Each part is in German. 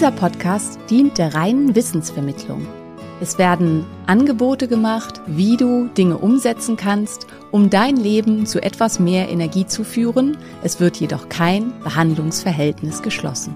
Dieser Podcast dient der reinen Wissensvermittlung. Es werden Angebote gemacht, wie du Dinge umsetzen kannst, um dein Leben zu etwas mehr Energie zu führen. Es wird jedoch kein Behandlungsverhältnis geschlossen.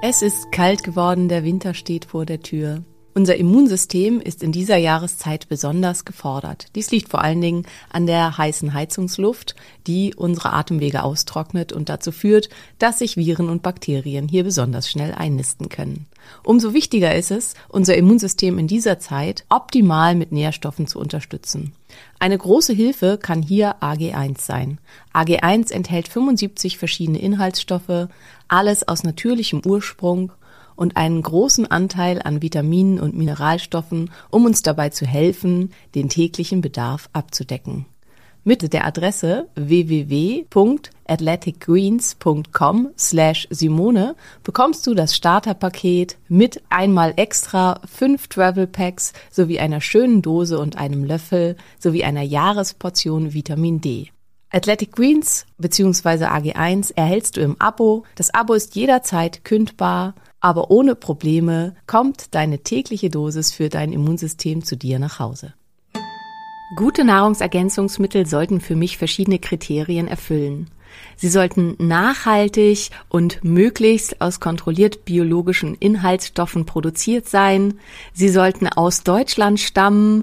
Es ist kalt geworden, der Winter steht vor der Tür. Unser Immunsystem ist in dieser Jahreszeit besonders gefordert. Dies liegt vor allen Dingen an der heißen Heizungsluft, die unsere Atemwege austrocknet und dazu führt, dass sich Viren und Bakterien hier besonders schnell einnisten können. Umso wichtiger ist es, unser Immunsystem in dieser Zeit optimal mit Nährstoffen zu unterstützen. Eine große Hilfe kann hier AG1 sein. AG1 enthält 75 verschiedene Inhaltsstoffe, alles aus natürlichem Ursprung und einen großen Anteil an Vitaminen und Mineralstoffen, um uns dabei zu helfen, den täglichen Bedarf abzudecken. Mit der Adresse www.athleticgreens.com slash Simone bekommst du das Starterpaket mit einmal extra fünf Travel Packs sowie einer schönen Dose und einem Löffel sowie einer Jahresportion Vitamin D. Athletic Greens bzw. AG1 erhältst du im Abo. Das Abo ist jederzeit kündbar, aber ohne Probleme kommt deine tägliche Dosis für dein Immunsystem zu dir nach Hause. Gute Nahrungsergänzungsmittel sollten für mich verschiedene Kriterien erfüllen. Sie sollten nachhaltig und möglichst aus kontrolliert biologischen Inhaltsstoffen produziert sein. Sie sollten aus Deutschland stammen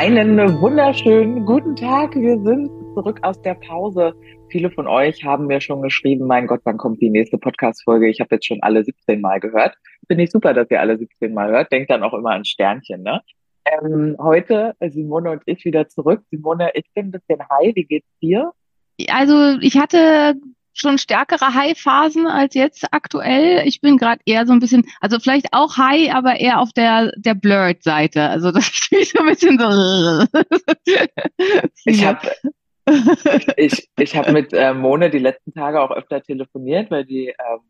Einen wunderschönen guten Tag. Wir sind zurück aus der Pause. Viele von euch haben mir schon geschrieben, mein Gott, wann kommt die nächste Podcast-Folge? Ich habe jetzt schon alle 17 Mal gehört. Finde ich super, dass ihr alle 17 Mal hört. Denkt dann auch immer an Sternchen, ne? Ähm, heute Simone und ich wieder zurück. Simone, ich bin ein bisschen high. Wie geht's dir? Also ich hatte schon stärkere High-Phasen als jetzt aktuell. Ich bin gerade eher so ein bisschen, also vielleicht auch High, aber eher auf der der Blurred-Seite. Also das ist so ein bisschen so. Ich habe ich, ich hab mit äh, Mone die letzten Tage auch öfter telefoniert, weil die ähm,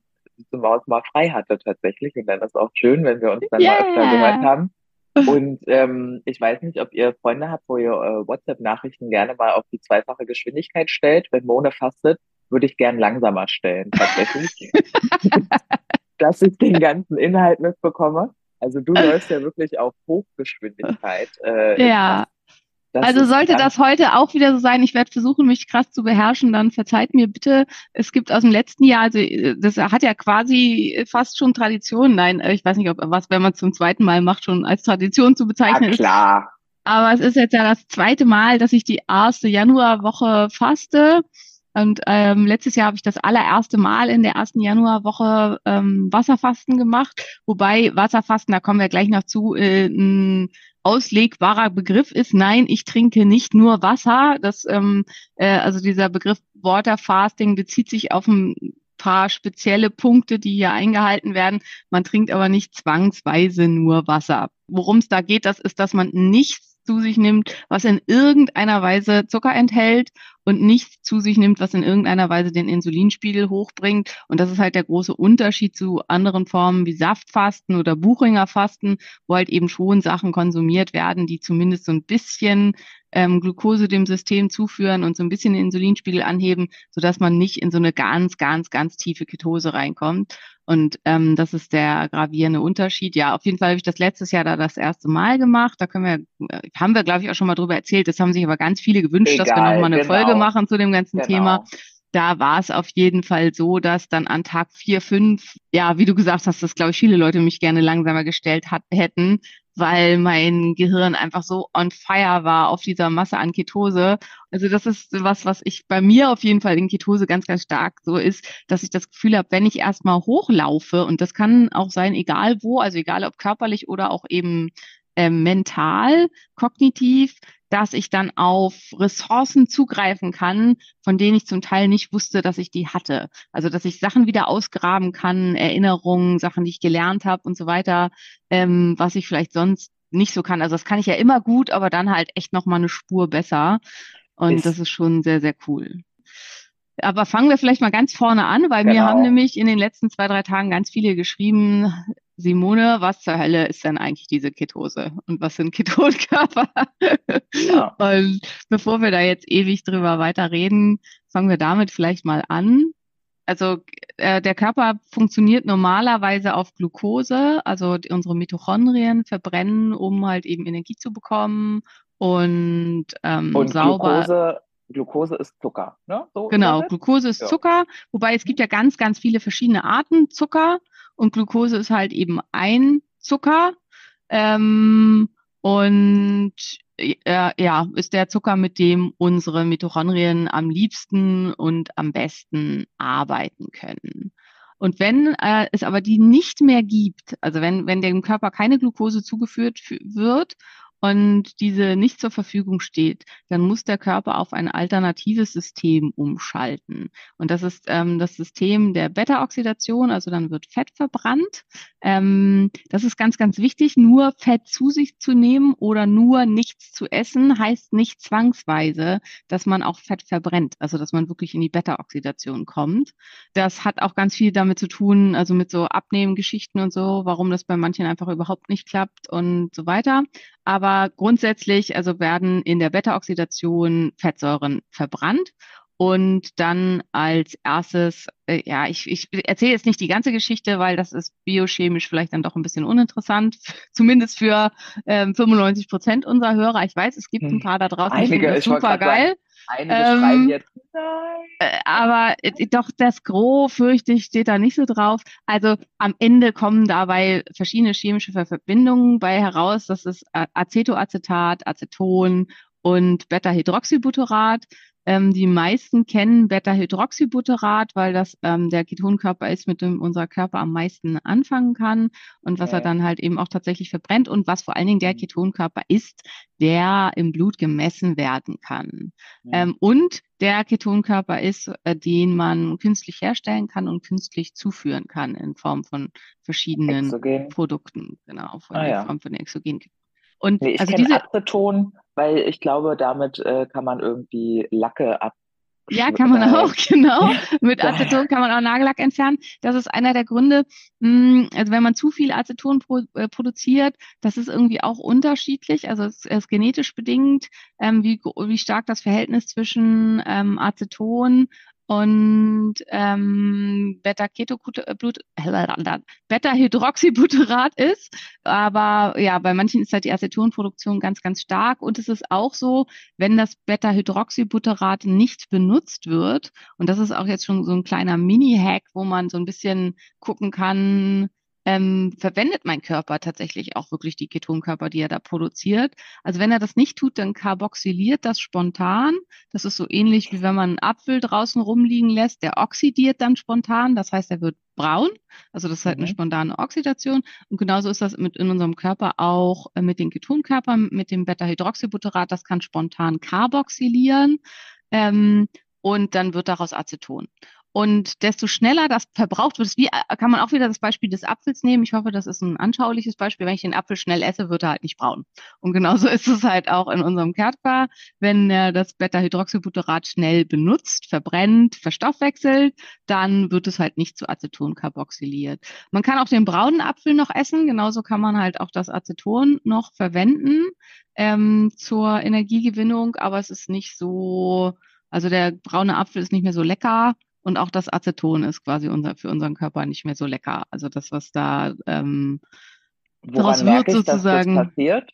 zum Maus mal frei hatte tatsächlich. Und dann ist auch schön, wenn wir uns dann Yeah. mal öfter gehört haben. Und ähm, ich weiß nicht, ob ihr Freunde habt, wo ihr äh, WhatsApp-Nachrichten gerne mal auf die zweifache Geschwindigkeit stellt. Wenn Mone fastet, würde ich gern langsamer stellen, tatsächlich. dass ich den ganzen Inhalt mitbekomme. Also du läufst ja wirklich auf Hochgeschwindigkeit. Äh, Ja. das Also sollte das heute auch wieder so sein, ich werde versuchen, mich krass zu beherrschen, dann verzeiht mir bitte. Es gibt aus dem letzten Jahr, also äh, das hat ja quasi fast schon Tradition. Nein, äh, ich weiß nicht, ob was, wenn man es zum zweiten Mal macht, schon als Tradition zu bezeichnen ist. klar. Aber es ist jetzt ja das zweite Mal, dass ich die erste Januarwoche faste. Und ähm, letztes Jahr habe ich das allererste Mal in der ersten Januarwoche ähm, Wasserfasten gemacht. Wobei Wasserfasten, da kommen wir gleich noch zu, äh, ein auslegbarer Begriff ist. Nein, ich trinke nicht nur Wasser. Das, ähm, äh, also dieser Begriff Water Fasting bezieht sich auf ein paar spezielle Punkte, die hier eingehalten werden. Man trinkt aber nicht zwangsweise nur Wasser. Worum es da geht, das ist, dass man nichts zu sich nimmt, was in irgendeiner Weise Zucker enthält und nichts zu sich nimmt, was in irgendeiner Weise den Insulinspiegel hochbringt. Und das ist halt der große Unterschied zu anderen Formen wie Saftfasten oder Buchringerfasten, wo halt eben schon Sachen konsumiert werden, die zumindest so ein bisschen ähm, Glucose dem System zuführen und so ein bisschen den Insulinspiegel anheben, sodass man nicht in so eine ganz, ganz, ganz tiefe Ketose reinkommt. Und ähm, das ist der gravierende Unterschied. Ja, auf jeden Fall habe ich das letztes Jahr da das erste Mal gemacht. Da können wir, äh, haben wir, glaube ich, auch schon mal drüber erzählt. Das haben sich aber ganz viele gewünscht, Egal, dass wir nochmal eine genau. Folge machen zu dem ganzen genau. Thema da war es auf jeden Fall so, dass dann an Tag vier, fünf, ja, wie du gesagt hast, dass, glaube ich, viele Leute mich gerne langsamer gestellt hat, hätten, weil mein Gehirn einfach so on fire war auf dieser Masse an Ketose. Also das ist was, was ich bei mir auf jeden Fall in Ketose ganz, ganz stark so ist, dass ich das Gefühl habe, wenn ich erstmal hochlaufe, und das kann auch sein, egal wo, also egal ob körperlich oder auch eben äh, mental, kognitiv, dass ich dann auf Ressourcen zugreifen kann, von denen ich zum Teil nicht wusste, dass ich die hatte. Also dass ich Sachen wieder ausgraben kann, Erinnerungen, Sachen, die ich gelernt habe und so weiter, ähm, was ich vielleicht sonst nicht so kann. Also das kann ich ja immer gut, aber dann halt echt noch mal eine Spur besser. Und ist das ist schon sehr, sehr cool. Aber fangen wir vielleicht mal ganz vorne an, weil genau. mir haben nämlich in den letzten zwei, drei Tagen ganz viele geschrieben, Simone, was zur Hölle ist denn eigentlich diese Ketose und was sind Ketonkörper? Ja. Und bevor wir da jetzt ewig drüber weiterreden, fangen wir damit vielleicht mal an. Also äh, der Körper funktioniert normalerweise auf Glucose, also unsere Mitochondrien verbrennen, um halt eben Energie zu bekommen und, ähm, und sauber. Glucose Glucose ist Zucker, ne? So genau, Glucose ist ja. Zucker, wobei es gibt ja ganz, ganz viele verschiedene Arten Zucker. Und Glucose ist halt eben ein Zucker. Ähm, und äh, ja, ist der Zucker, mit dem unsere Mitochondrien am liebsten und am besten arbeiten können. Und wenn äh, es aber die nicht mehr gibt, also wenn, wenn dem Körper keine Glucose zugeführt wird und diese nicht zur Verfügung steht, dann muss der Körper auf ein alternatives System umschalten. Und das ist ähm, das System der Beta-Oxidation, also dann wird Fett verbrannt. Ähm, das ist ganz, ganz wichtig. Nur Fett zu sich zu nehmen oder nur nichts zu essen, heißt nicht zwangsweise, dass man auch Fett verbrennt, also dass man wirklich in die Beta-Oxidation kommt. Das hat auch ganz viel damit zu tun, also mit so Abnehmgeschichten und so, warum das bei manchen einfach überhaupt nicht klappt und so weiter. Aber grundsätzlich also werden in der Beta-Oxidation Fettsäuren verbrannt und dann als erstes, äh, ja, ich, ich erzähle jetzt nicht die ganze Geschichte, weil das ist biochemisch vielleicht dann doch ein bisschen uninteressant, zumindest für ähm, 95 Prozent unserer Hörer. Ich weiß, es gibt ein hm. paar da draußen, die das super geil. Einige ähm, schreiben jetzt, nein. Äh, aber äh, doch das Gros, fürchte ich, steht da nicht so drauf. Also am Ende kommen dabei verschiedene chemische Verbindungen bei heraus. Das ist Acetoacetat, Aceton und Beta-Hydroxybutyrat. Ähm, die meisten kennen Beta-Hydroxybutyrat, weil das ähm, der Ketonkörper ist, mit dem unser Körper am meisten anfangen kann und was ja. er dann halt eben auch tatsächlich verbrennt und was vor allen Dingen der mhm. Ketonkörper ist, der im Blut gemessen werden kann. Ja. Ähm, und der Ketonkörper ist, äh, den man künstlich herstellen kann und künstlich zuführen kann in Form von verschiedenen Exogen. Produkten, genau, von ah, ja. Form von Exogen. Und nee, ich also diese Aceton, weil ich glaube, damit äh, kann man irgendwie Lacke ab. Ja, kann man auch, genau. Mit Aceton kann man auch Nagellack entfernen. Das ist einer der Gründe, hm, also wenn man zu viel Aceton pro, äh, produziert, das ist irgendwie auch unterschiedlich. Also es ist genetisch bedingt, ähm, wie, wie stark das Verhältnis zwischen ähm, Aceton und ähm, Beta-Keto-Blut, äh, Beta-Hydroxybutyrat ist. Aber ja, bei manchen ist halt die Acetonproduktion ganz, ganz stark. Und es ist auch so, wenn das Beta-Hydroxybutyrat nicht benutzt wird, und das ist auch jetzt schon so ein kleiner Mini-Hack, wo man so ein bisschen gucken kann, ähm, verwendet mein Körper tatsächlich auch wirklich die Ketonkörper, die er da produziert. Also wenn er das nicht tut, dann karboxyliert das spontan. Das ist so ähnlich wie wenn man einen Apfel draußen rumliegen lässt, der oxidiert dann spontan. Das heißt, er wird braun. Also das ist halt eine mhm. spontane Oxidation. Und genauso ist das mit in unserem Körper auch äh, mit den Ketonkörpern, mit dem Beta-Hydroxybutyrat. Das kann spontan karboxylieren. Ähm, und dann wird daraus Aceton. Und desto schneller das verbraucht wird, wie äh, kann man auch wieder das Beispiel des Apfels nehmen. Ich hoffe, das ist ein anschauliches Beispiel. Wenn ich den Apfel schnell esse, wird er halt nicht braun. Und genauso ist es halt auch in unserem Körper. Wenn er das Beta-Hydroxybutyrat schnell benutzt, verbrennt, verstoffwechselt, dann wird es halt nicht zu Aceton carboxyliert. Man kann auch den braunen Apfel noch essen. Genauso kann man halt auch das Aceton noch verwenden ähm, zur Energiegewinnung, aber es ist nicht so, also der braune Apfel ist nicht mehr so lecker und auch das Aceton ist quasi unser, für unseren Körper nicht mehr so lecker. Also das, was da ähm, Woran merke ich, dass das passiert?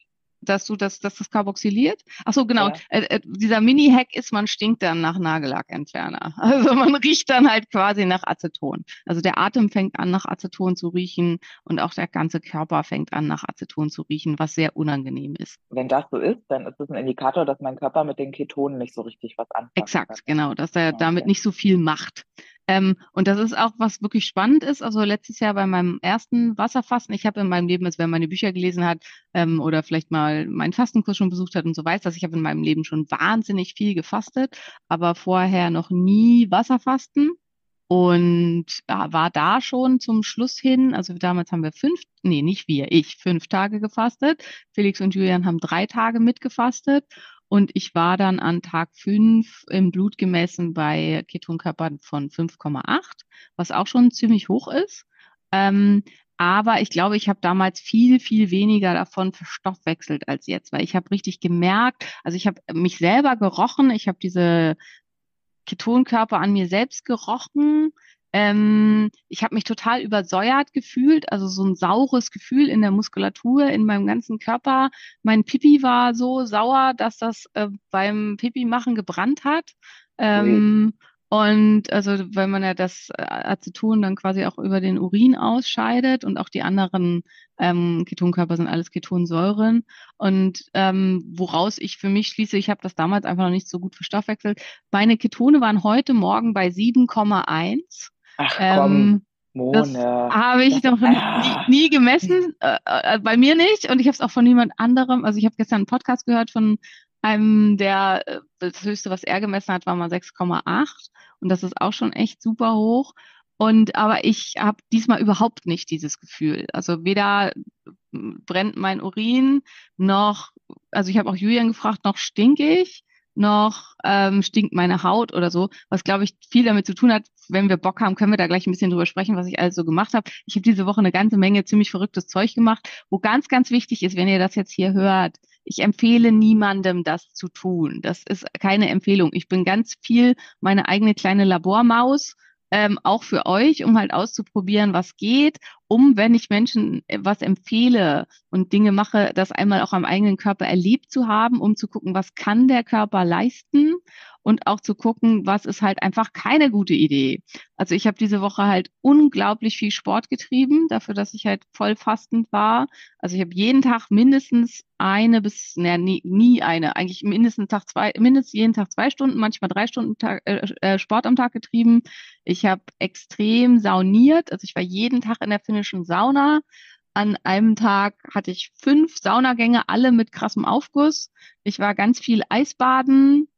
Dass du das, dass das karboxyliert? Ach so, genau. Ja. Äh, äh, dieser Mini-Hack ist, man stinkt dann nach Nagellackentferner. Also man riecht dann halt quasi nach Aceton. Also der Atem fängt an, nach Aceton zu riechen und auch der ganze Körper fängt an, nach Aceton zu riechen, was sehr unangenehm ist. Wenn das so ist, dann ist das ein Indikator, dass mein Körper mit den Ketonen nicht so richtig was anfangen Exakt, genau, dass er Okay. damit nicht so viel macht. Ähm, und das ist auch, was wirklich spannend ist. Also letztes Jahr bei meinem ersten Wasserfasten, ich habe in meinem Leben, also wer meine Bücher gelesen hat ähm, oder vielleicht mal meinen Fastenkurs schon besucht hat und so weiß, dass ich habe in meinem Leben schon wahnsinnig viel gefastet, aber vorher noch nie Wasserfasten. Und ja, war da schon zum Schluss hin, also damals haben wir fünf, nee, nicht wir, ich, fünf Tage gefastet. Felix und Julian haben drei Tage mitgefastet. Und ich war dann an Tag fünf im Blut gemessen bei Ketonkörpern von 5,8, was auch schon ziemlich hoch ist. Ähm, aber ich glaube, ich habe damals viel, viel weniger davon verstoffwechselt als jetzt, weil ich habe richtig gemerkt, also ich habe mich selber gerochen, ich habe diese Ketonkörper an mir selbst gerochen. Ähm, ich habe mich total übersäuert gefühlt, also so ein saures Gefühl in der Muskulatur, in meinem ganzen Körper. Mein Pipi war so sauer, dass das äh, beim Pipi machen gebrannt hat. Ähm, und also, weil man ja das äh, Aceton dann quasi auch über den Urin ausscheidet und auch die anderen ähm, Ketonkörper sind alles Ketonsäuren. Und ähm, woraus ich für mich schließe, ich habe das damals einfach noch nicht so gut verstoffwechselt. Meine Ketone waren heute Morgen bei 7,1. Ach komm, Ähm, das Mone. habe ich noch nie, Ah. nie gemessen, äh, äh, bei mir nicht. Und ich habe es auch von niemand anderem. Also ich habe gestern einen Podcast gehört von einem, der äh, das höchste, was er gemessen hat, war mal 6,8. Und das ist auch schon echt super hoch. Und aber ich habe diesmal überhaupt nicht dieses Gefühl. Also weder brennt mein Urin noch, also ich habe auch Julian gefragt, noch stinke ich, noch ähm, stinkt meine Haut oder so, was glaube ich viel damit zu tun hat. Wenn wir Bock haben, können wir da gleich ein bisschen drüber sprechen, was ich alles so gemacht habe. Ich habe diese Woche eine ganze Menge ziemlich verrücktes Zeug gemacht, wo ganz, ganz wichtig ist, wenn ihr das jetzt hier hört, ich empfehle niemandem, das zu tun. Das ist keine Empfehlung. Ich bin ganz viel meine eigene kleine Labormaus, ähm, auch für euch, um halt auszuprobieren, was geht, um, wenn ich Menschen äh, was empfehle und Dinge mache, das einmal auch am eigenen Körper erlebt zu haben, um zu gucken, was kann der Körper leisten und auch zu gucken, was ist halt einfach keine gute Idee. Also ich habe diese Woche halt unglaublich viel Sport getrieben, dafür, dass ich halt voll fastend war. Also ich habe jeden Tag mindestens eine bis, naja, nie, nie eine, eigentlich mindestens Tag zwei, mindestens jeden Tag zwei Stunden, manchmal drei Stunden Tag, äh, äh, Sport am Tag getrieben. Ich habe extrem sauniert, also ich war jeden Tag in der finnischen Sauna. An einem Tag hatte ich fünf Saunagänge, alle mit krassem Aufguss. Ich war ganz viel Eisbaden.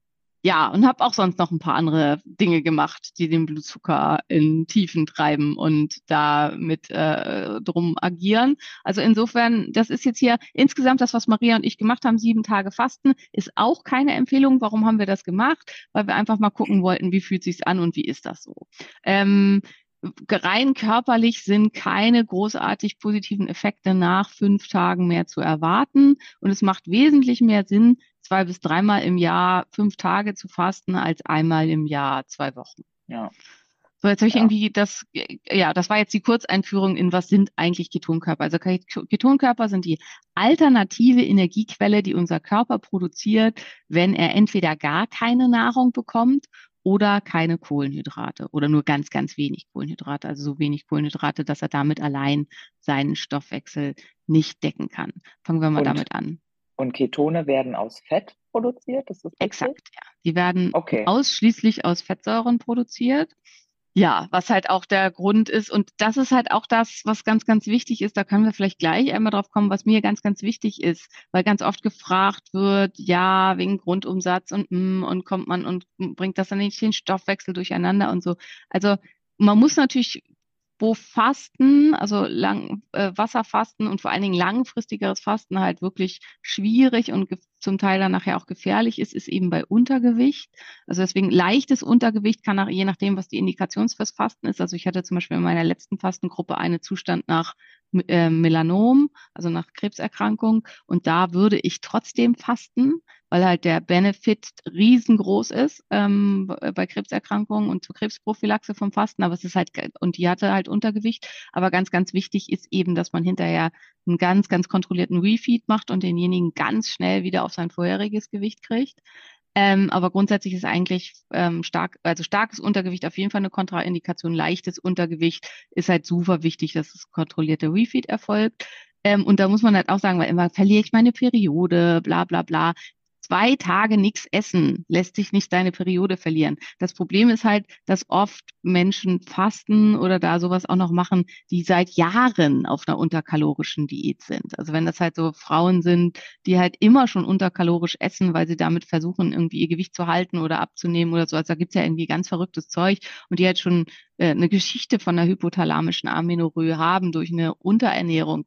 Ja, und habe auch sonst noch ein paar andere Dinge gemacht, die den Blutzucker in Tiefen treiben und da mit äh, drum agieren. Also insofern, das ist jetzt hier insgesamt das, was Maria und ich gemacht haben, sieben Tage Fasten, ist auch keine Empfehlung. Warum haben wir das gemacht? Weil wir einfach mal gucken wollten, wie fühlt sich's an und wie ist das so. Ähm, rein körperlich sind keine großartig positiven Effekte nach fünf Tagen mehr zu erwarten. Und es macht wesentlich mehr Sinn, zwei bis dreimal im Jahr fünf Tage zu fasten, als einmal im Jahr zwei Wochen. Ja. So, jetzt habe ich Ja. irgendwie das, ja, das war jetzt die Kurzeinführung in was sind eigentlich Ketonkörper. Also Ket- Ketonkörper sind die alternative Energiequelle, die unser Körper produziert, wenn er entweder gar keine Nahrung bekommt oder keine Kohlenhydrate oder nur ganz, ganz wenig Kohlenhydrate, also so wenig Kohlenhydrate, dass er damit allein seinen Stoffwechsel nicht decken kann. Fangen wir mal Und damit an. Und Ketone werden aus Fett produziert, ist das richtig? Exakt, ja. Die werden Okay. ausschließlich aus Fettsäuren produziert. Ja, was halt auch der Grund ist. Und das ist halt auch das, was ganz, ganz wichtig ist. Da können wir vielleicht gleich einmal drauf kommen, was mir ganz, ganz wichtig ist. Weil ganz oft gefragt wird, ja, wegen Grundumsatz und, mm, und kommt man und bringt das dann nicht den Stoffwechsel durcheinander und so. Also man muss natürlich wo Fasten, also lang, äh, Wasserfasten und vor allen Dingen langfristigeres Fasten halt wirklich schwierig und zum Teil dann nachher auch gefährlich ist, ist eben bei Untergewicht. Also deswegen leichtes Untergewicht kann auch je nachdem, was die Indikation fürs Fasten ist. Also ich hatte zum Beispiel in meiner letzten Fastengruppe einen Zustand nach äh, Melanom, also nach Krebserkrankung. Und da würde ich trotzdem fasten, weil halt der Benefit riesengroß ist ähm, bei Krebserkrankungen und zur Krebsprophylaxe vom Fasten. Aber es ist halt, und die hatte halt Untergewicht. Aber ganz, ganz wichtig ist eben, dass man hinterher einen ganz, ganz kontrollierten Refeed macht und denjenigen ganz schnell wieder auf sein vorheriges Gewicht kriegt. Ähm, aber grundsätzlich ist eigentlich ähm, stark, also starkes Untergewicht auf jeden Fall eine Kontraindikation. Leichtes Untergewicht ist halt super wichtig, dass das kontrollierte Refeed erfolgt. Ähm, und da muss man halt auch sagen, weil immer verliere ich meine Periode, bla bla bla zwei Tage nichts essen lässt sich nicht deine Periode verlieren. Das Problem ist halt, dass oft Menschen fasten oder da sowas auch noch machen, die seit Jahren auf einer unterkalorischen Diät sind. Also wenn das halt so Frauen sind, die halt immer schon unterkalorisch essen, weil sie damit versuchen, irgendwie ihr Gewicht zu halten oder abzunehmen oder so. Also da gibt's ja irgendwie ganz verrücktes Zeug und die halt schon äh, eine Geschichte von einer hypothalamischen Amenorrhoe haben durch eine Unterernährung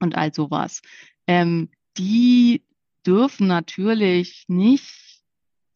und all sowas. Ähm, die dürfen natürlich nicht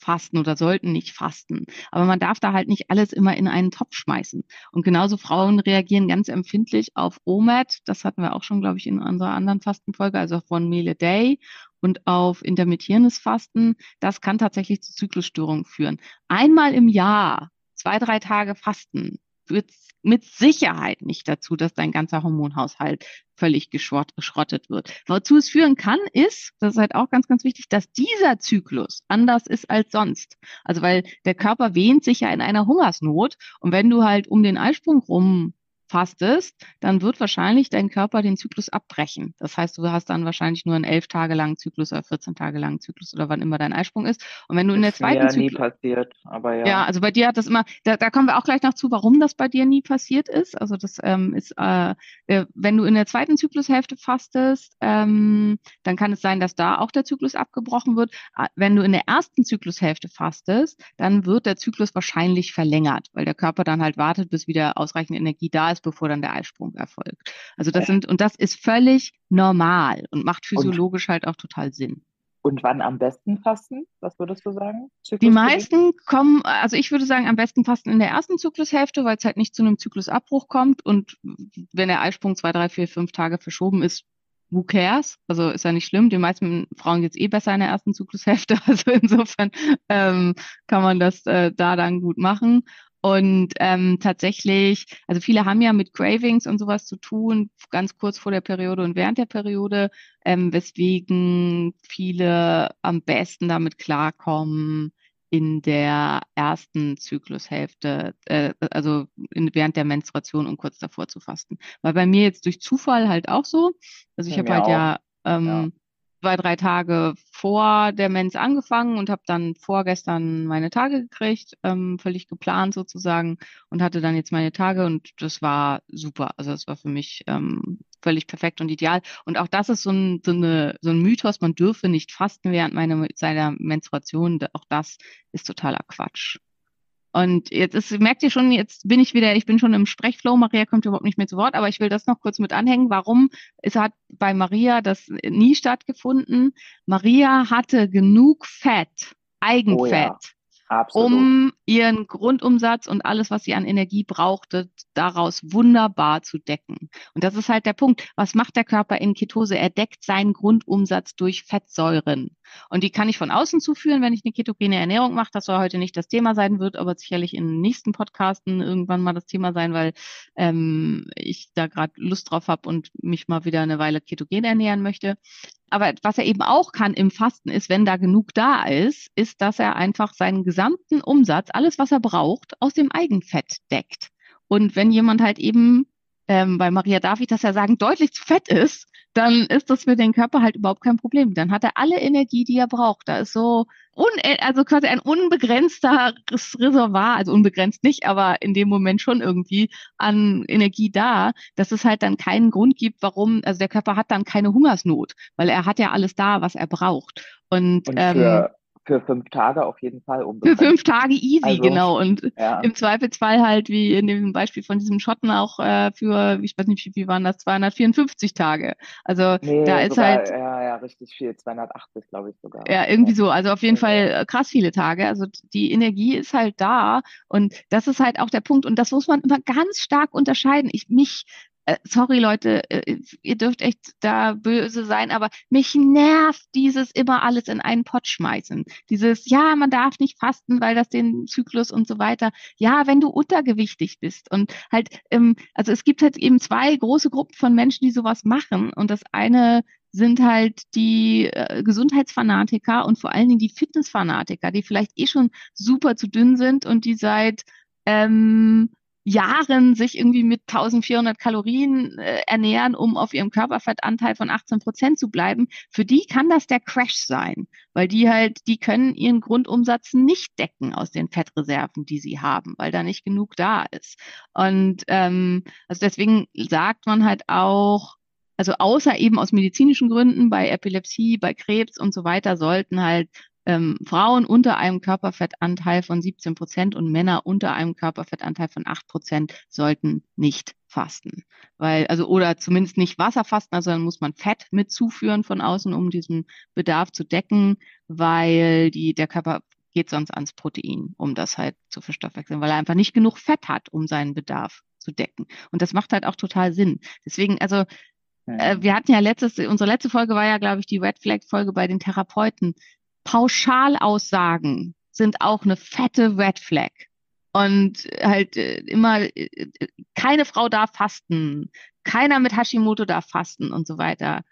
fasten oder sollten nicht fasten. Aber man darf da halt nicht alles immer in einen Topf schmeißen. Und genauso Frauen reagieren ganz empfindlich auf OMAD. Das hatten wir auch schon, glaube ich, in unserer anderen Fastenfolge, also auf One Meal a Day und auf intermittierendes Fasten. Das kann tatsächlich zu Zyklusstörungen führen. Einmal im Jahr, zwei, drei Tage Fasten, wird mit Sicherheit nicht dazu, dass dein ganzer Hormonhaushalt völlig geschrottet wird. Wozu es führen kann, ist, das ist halt auch ganz, ganz wichtig, dass dieser Zyklus anders ist als sonst. Also weil der Körper wähnt sich ja in einer Hungersnot und wenn du halt um den Eisprung rum fastest, dann wird wahrscheinlich dein Körper den Zyklus abbrechen. Das heißt, du hast dann wahrscheinlich nur einen elf Tage langen Zyklus oder 14 Tage langen Zyklus oder wann immer dein Eisprung ist. Und wenn du in der zweiten Zyklus. nie passiert, aber ja. Ja, also bei dir hat das immer, da, da kommen wir auch gleich noch zu, warum das bei dir nie passiert ist. Also das ähm, ist, äh, äh, wenn du in der zweiten Zyklushälfte fastest, ähm, dann kann es sein, dass da auch der Zyklus abgebrochen wird. Äh, wenn du in der ersten Zyklushälfte fastest, dann wird der Zyklus wahrscheinlich verlängert, weil der Körper dann halt wartet, bis wieder ausreichend Energie da ist, bevor dann der Eisprung erfolgt. Also das sind, und das ist völlig normal und macht physiologisch und, halt auch total Sinn. Und wann am besten fasten? Was würdest du sagen? Die meisten kommen, also ich würde sagen, am besten fasten in der ersten Zyklushälfte, weil es halt nicht zu einem Zyklusabbruch kommt. Und wenn der Eisprung zwei, drei, vier, fünf Tage verschoben ist, who cares? Also ist ja nicht schlimm. Die meisten Frauen geht's eh besser in der ersten Zyklushälfte. Also insofern ähm, kann man das äh, da dann gut machen. Und ähm, tatsächlich, also viele haben ja mit Cravings und sowas zu tun, ganz kurz vor der Periode und während der Periode, ähm, weswegen viele am besten damit klarkommen, in der ersten Zyklushälfte, äh, also in, während der Menstruation und kurz davor zu fasten. Weil bei mir jetzt durch Zufall halt auch so. Also ich habe halt auch. ja, ähm, ja zwei, drei Tage vor der Mens angefangen und habe dann vorgestern meine Tage gekriegt, ähm, völlig geplant sozusagen und hatte dann jetzt meine Tage und das war super. Also das war für mich ähm, völlig perfekt und ideal. Und auch das ist so ein, so, eine, so ein Mythos, man dürfe nicht fasten während meiner, seiner Menstruation. Auch das ist totaler Quatsch. Und jetzt ist, merkt ihr schon, jetzt bin ich wieder, ich bin schon im Sprechflow. Maria kommt überhaupt nicht mehr zu Wort, aber ich will das noch kurz mit anhängen. Warum? Es hat bei Maria das nie stattgefunden. Maria hatte genug Fett, Eigenfett. Oh ja. Absolut. um ihren Grundumsatz und alles, was sie an Energie brauchte, daraus wunderbar zu decken. Und das ist halt der Punkt. Was macht der Körper in Ketose? Er deckt seinen Grundumsatz durch Fettsäuren. Und die kann ich von außen zuführen, wenn ich eine ketogene Ernährung mache. Das soll heute nicht das Thema sein, wird aber sicherlich in den nächsten Podcasten irgendwann mal das Thema sein, weil ähm, ich da gerade Lust drauf habe und mich mal wieder eine Weile ketogen ernähren möchte. Aber was er eben auch kann im Fasten ist, wenn da genug da ist, ist, dass er einfach seinen gesamten Umsatz, alles, was er braucht, aus dem Eigenfett deckt. Und wenn jemand halt eben, ähm, bei Maria darf ich das ja sagen, deutlich zu fett ist, dann ist das für den Körper halt überhaupt kein Problem. Dann hat er alle Energie, die er braucht. Da ist so un also quasi ein unbegrenzter Reservoir, also unbegrenzt nicht, aber in dem Moment schon irgendwie an Energie da, dass es halt dann keinen Grund gibt, warum, also der Körper hat dann keine Hungersnot, weil er hat ja alles da, was er braucht. Und, Und ähm, für, für fünf Tage auf jeden Fall für unbegrenzt. fünf Tage easy, Also, genau. Und Ja. im Zweifelsfall halt, wie in dem Beispiel von diesem Schotten auch äh, für, ich weiß nicht, wie, waren das, 254 Tage. Also Nee, da ist sogar, halt, ja, ja, richtig viel. 280, glaube ich sogar. ja, irgendwie so. Also auf jeden Ja. Fall äh, krass viele Tage. Also die Energie ist halt da. Und das ist halt auch der Punkt. Und das muss man immer ganz stark unterscheiden. Ich, mich, sorry Leute, äh, ihr dürft echt da böse sein, aber mich nervt dieses immer alles in einen Pott schmeißen. Dieses, ja, man darf nicht fasten, weil das den Zyklus und so weiter. Ja, wenn du untergewichtig bist und halt, ähm, also es gibt halt eben zwei große Gruppen von Menschen, die sowas machen. Und das eine sind halt die äh, Gesundheitsfanatiker und vor allen Dingen die Fitnessfanatiker, die vielleicht eh schon super zu dünn sind und die seit ähm, Jahren sich irgendwie mit 1400 Kalorien äh, ernähren, um auf ihrem Körperfettanteil von 18 Prozent zu bleiben. Für die kann das der Crash sein, weil die halt, die können ihren Grundumsatz nicht decken aus den Fettreserven, die sie haben, weil da nicht genug da ist. Und ähm, also deswegen sagt man halt auch, also außer eben aus medizinischen Gründen, bei Epilepsie, bei Krebs und so weiter, sollten halt ähm, Frauen unter einem Körperfettanteil von 17 Prozent und Männer unter einem Körperfettanteil von 8 Prozent sollten nicht fasten. Weil, also, oder zumindest nicht Wasser fasten, also dann muss man Fett mit zuführen von außen, um diesen Bedarf zu decken, weil die, der Körper geht sonst ans Protein, um das halt zu verstoffwechseln, weil er einfach nicht genug Fett hat, um seinen Bedarf zu decken. Und das macht halt auch total Sinn. Deswegen, also, äh, wir hatten ja letztes, unsere letzte Folge war ja, glaube ich, die Red Flag Folge bei den Therapeuten. Pauschalaussagen sind auch eine fette Red Flag. Und halt äh, immer, äh, keine Frau darf fasten, keiner mit Hashimoto darf fasten und so weiter.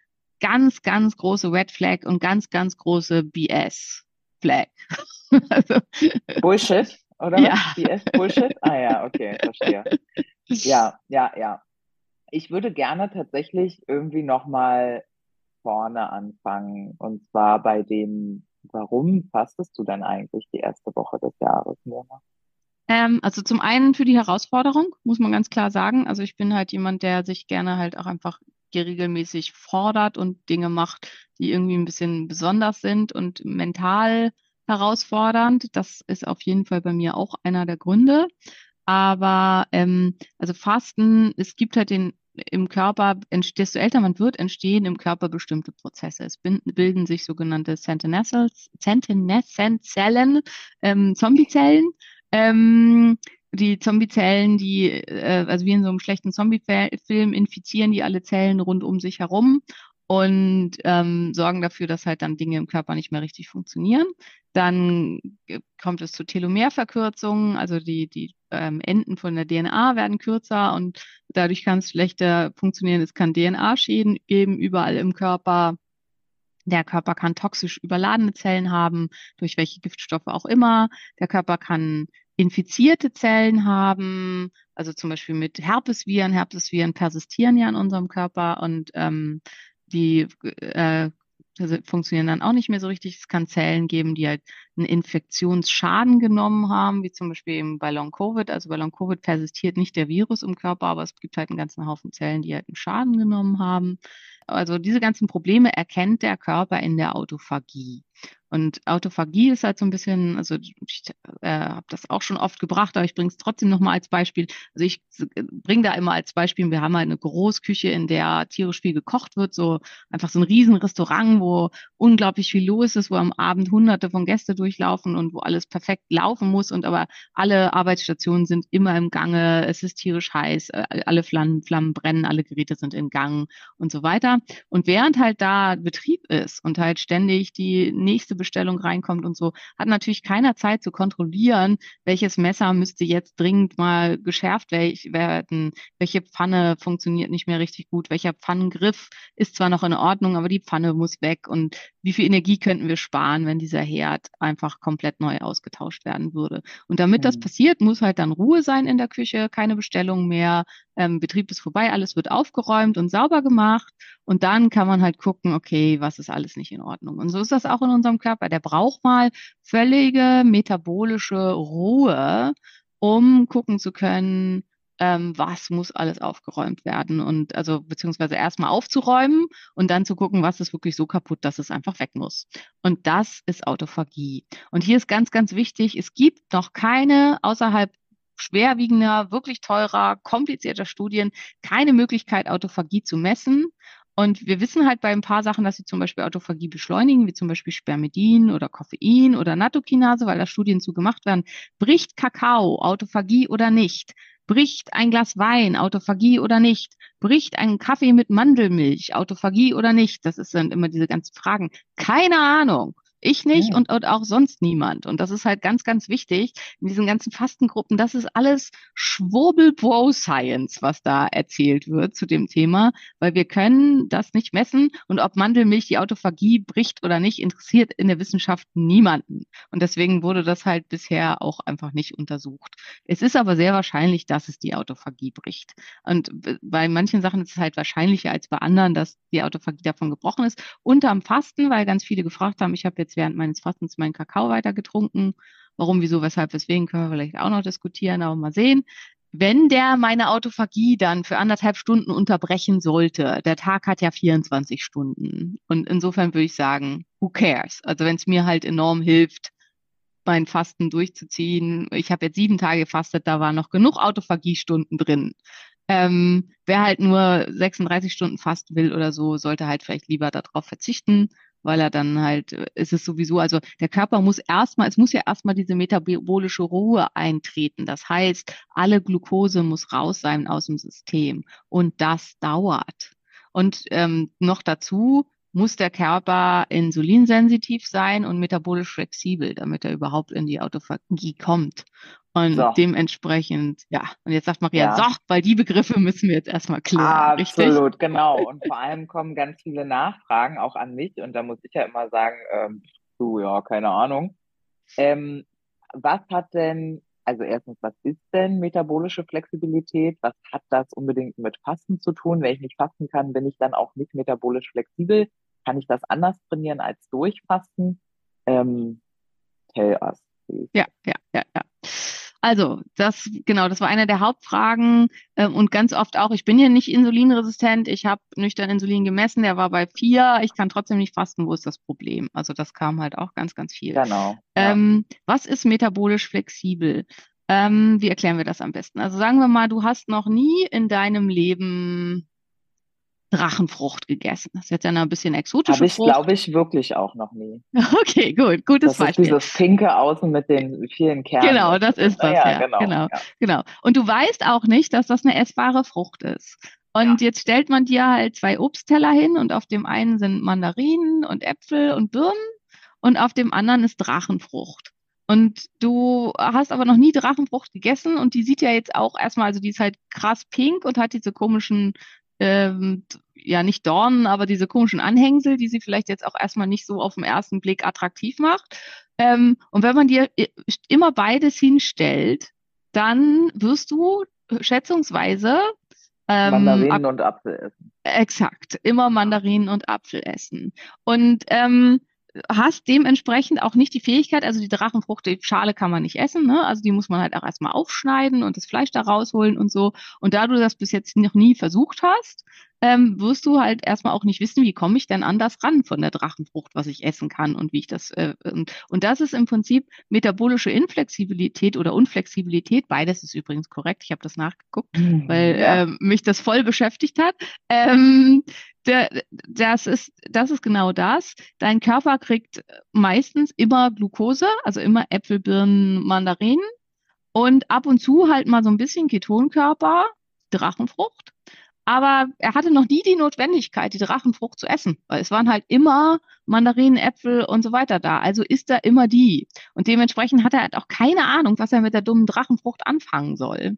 Ganz, ganz große Red Flag und ganz, ganz große BS Flag. also, Bullshit, oder? Ja. BS Bullshit? Ah ja, okay, verstehe. Ja, ja, ja. Ich würde gerne tatsächlich irgendwie nochmal vorne anfangen. Und zwar bei dem, warum fastest du denn eigentlich die erste Woche des Jahres, Mona? Ähm, also zum einen für die Herausforderung, muss man ganz klar sagen. Also ich bin halt jemand, der sich gerne halt auch einfach regelmäßig fordert und Dinge macht, die irgendwie ein bisschen besonders sind und mental herausfordernd. Das ist auf jeden Fall bei mir auch einer der Gründe. Aber ähm, also Fasten, es gibt halt den im Körper, desto älter man wird, entstehen im Körper bestimmte Prozesse. Es bilden sich sogenannte Sentinels, Sentineszellen, ähm, Zombiezellen. Ähm, die Zombiezellen, die, äh, also wie in so einem schlechten Zombie-Film, infizieren die alle Zellen rund um sich herum und ähm, sorgen dafür, dass halt dann Dinge im Körper nicht mehr richtig funktionieren. Dann kommt es zu Telomerverkürzungen, also die, die ähm, Enden von der DNA werden kürzer und dadurch kann es schlechter funktionieren. Es kann DNA-Schäden geben überall im Körper. Der Körper kann toxisch überladene Zellen haben, durch welche Giftstoffe auch immer. Der Körper kann infizierte Zellen haben, also zum Beispiel mit Herpesviren. Herpesviren persistieren ja in unserem Körper und ähm, die äh, also funktionieren dann auch nicht mehr so richtig. Es kann Zellen geben, die halt einen Infektionsschaden genommen haben, wie zum Beispiel eben bei Long Covid. Also bei Long Covid persistiert nicht der Virus im Körper, aber es gibt halt einen ganzen Haufen Zellen, die halt einen Schaden genommen haben. Also diese ganzen Probleme erkennt der Körper in der Autophagie. Und Autophagie ist halt so ein bisschen, also ich äh, habe das auch schon oft gebracht, aber ich bringe es trotzdem nochmal als Beispiel. Also ich bringe da immer als Beispiel, wir haben halt eine Großküche, in der tierisch viel gekocht wird, so einfach so ein riesen Restaurant, wo unglaublich viel los ist, wo am Abend hunderte von Gäste durchlaufen und wo alles perfekt laufen muss und aber alle Arbeitsstationen sind immer im Gange, es ist tierisch heiß, äh, alle Flammen, Flammen brennen, alle Geräte sind in Gang und so weiter. Und während halt da Betrieb ist und halt ständig die nächste Bestellung reinkommt und so, hat natürlich keiner Zeit zu kontrollieren, welches Messer müsste jetzt dringend mal geschärft werden, welche Pfanne funktioniert nicht mehr richtig gut, welcher Pfannengriff ist zwar noch in Ordnung, aber die Pfanne muss weg und wie viel Energie könnten wir sparen, wenn dieser Herd einfach komplett neu ausgetauscht werden würde. Und damit das Mhm. passiert, muss halt dann Ruhe sein in der Küche, keine Bestellung mehr, ähm, Betrieb ist vorbei, alles wird aufgeräumt und sauber gemacht und dann kann man halt gucken, okay, was ist alles nicht in Ordnung. Und so ist das auch in unserem Körper. Der braucht mal völlige metabolische Ruhe, um gucken zu können, ähm, was muss alles aufgeräumt werden und also beziehungsweise erstmal aufzuräumen und dann zu gucken, was ist wirklich so kaputt, dass es einfach weg muss. Und das ist Autophagie. Und hier ist ganz, ganz wichtig, es gibt noch keine außerhalb schwerwiegender, wirklich teurer, komplizierter Studien keine Möglichkeit, Autophagie zu messen. Und wir wissen halt bei ein paar Sachen, dass sie zum Beispiel Autophagie beschleunigen, wie zum Beispiel Spermidin oder Koffein oder Nattokinase, weil da Studien zu gemacht werden. Bricht Kakao Autophagie oder nicht? Bricht ein Glas Wein Autophagie oder nicht? Bricht ein Kaffee mit Mandelmilch Autophagie oder nicht? Das sind immer diese ganzen Fragen. Keine Ahnung. Ich nicht ja. und, und, auch sonst niemand. Und das ist halt ganz, ganz wichtig in diesen ganzen Fastengruppen. Das ist alles Schwurbel-Bro-Science, was da erzählt wird zu dem Thema, weil wir können das nicht messen. Und ob Mandelmilch die Autophagie bricht oder nicht, interessiert in der Wissenschaft niemanden. Und deswegen wurde das halt bisher auch einfach nicht untersucht. Es ist aber sehr wahrscheinlich, dass es die Autophagie bricht. Und bei manchen Sachen ist es halt wahrscheinlicher als bei anderen, dass die Autophagie davon gebrochen ist. Unterm Fasten, weil ganz viele gefragt haben, ich habe jetzt jetzt während meines Fastens meinen Kakao weiter getrunken. Warum, wieso, weshalb, weswegen können wir vielleicht auch noch diskutieren, aber mal sehen. Wenn der meine Autophagie dann für anderthalb Stunden unterbrechen sollte, der Tag hat ja 24 Stunden. Und insofern würde ich sagen, who cares? Also wenn es mir halt enorm hilft, mein Fasten durchzuziehen. Ich habe jetzt sieben Tage gefastet, da waren noch genug Autophagie-Stunden drin. Ähm, wer halt nur 36 Stunden fasten will oder so, sollte halt vielleicht lieber darauf verzichten weil er dann halt, äh, ist es sowieso, also der Körper muss erstmal, es muss ja erstmal diese metabolische Ruhe eintreten. Das heißt, alle Glucose muss raus sein aus dem System und das dauert. Und ähm, noch dazu muss der Körper insulinsensitiv sein und metabolisch flexibel, damit er überhaupt in die Autophagie kommt. Und so. dementsprechend, ja, und jetzt sagt Maria, ja. so, weil die Begriffe müssen wir jetzt erstmal klären. Absolut, richtig? genau. Und vor allem kommen ganz viele Nachfragen auch an mich und da muss ich ja immer sagen, ähm, du, ja, keine Ahnung. Ähm, was hat denn, also erstens, was ist denn metabolische Flexibilität? Was hat das unbedingt mit Fasten zu tun? Wenn ich nicht fasten kann, bin ich dann auch nicht metabolisch flexibel. Kann ich das anders trainieren als durchfasten? Ähm, tell us. Please. Ja, ja, ja, ja. Also, das, genau, das war eine der Hauptfragen äh, und ganz oft auch, ich bin ja nicht insulinresistent, ich habe nüchtern Insulin gemessen, der war bei vier, ich kann trotzdem nicht fasten, wo ist das Problem? Also das kam halt auch ganz, ganz viel. Genau. Ja. Ähm, was ist metabolisch flexibel? Ähm, wie erklären wir das am besten? Also sagen wir mal, du hast noch nie in deinem Leben Drachenfrucht gegessen. Das ist jetzt ja ein bisschen exotische Habe ich, glaube ich, wirklich auch noch nie. Okay, gut, gutes das Beispiel. Ist dieses pinke Außen mit den vielen Kernen. Genau, das ist das, ja, ja genau, genau, ja. genau. Und du weißt auch nicht, dass das eine essbare Frucht ist. Und ja. jetzt stellt man dir halt zwei Obstteller hin und auf dem einen sind Mandarinen und Äpfel und Birnen und auf dem anderen ist Drachenfrucht. Und du hast aber noch nie Drachenfrucht gegessen und die sieht ja jetzt auch erstmal, also die ist halt krass pink und hat diese komischen ähm, ja nicht Dornen, aber diese komischen Anhängsel, die sie vielleicht jetzt auch erstmal nicht so auf den ersten Blick attraktiv macht. Ähm, und wenn man dir immer beides hinstellt, dann wirst du schätzungsweise ähm, Mandarinen und Apfel essen. Exakt, immer Mandarinen und Apfel essen. Und ähm, hast dementsprechend auch nicht die Fähigkeit, also die Drachenfrucht, die Schale kann man nicht essen, ne? Also die muss man halt auch erstmal aufschneiden und das Fleisch da rausholen und so. Und da du das bis jetzt noch nie versucht hast, ähm, wirst du halt erstmal auch nicht wissen, wie komme ich denn anders ran von der Drachenfrucht, was ich essen kann und wie ich das. Äh, und, und das ist im Prinzip metabolische Inflexibilität oder Unflexibilität. Beides ist übrigens korrekt. Ich habe das nachgeguckt, mhm, weil ja. äh, mich das voll beschäftigt hat. Ähm, der, das ist, das ist genau das. Dein Körper kriegt meistens immer Glucose, also immer Äpfel, Birnen, Mandarinen und ab und zu halt mal so ein bisschen Ketonkörper, Drachenfrucht. Aber er hatte noch nie die Notwendigkeit, die Drachenfrucht zu essen, weil es waren halt immer Mandarinen, Äpfel und so weiter da. Also ist er immer die. Und dementsprechend hat er halt auch keine Ahnung, was er mit der dummen Drachenfrucht anfangen soll.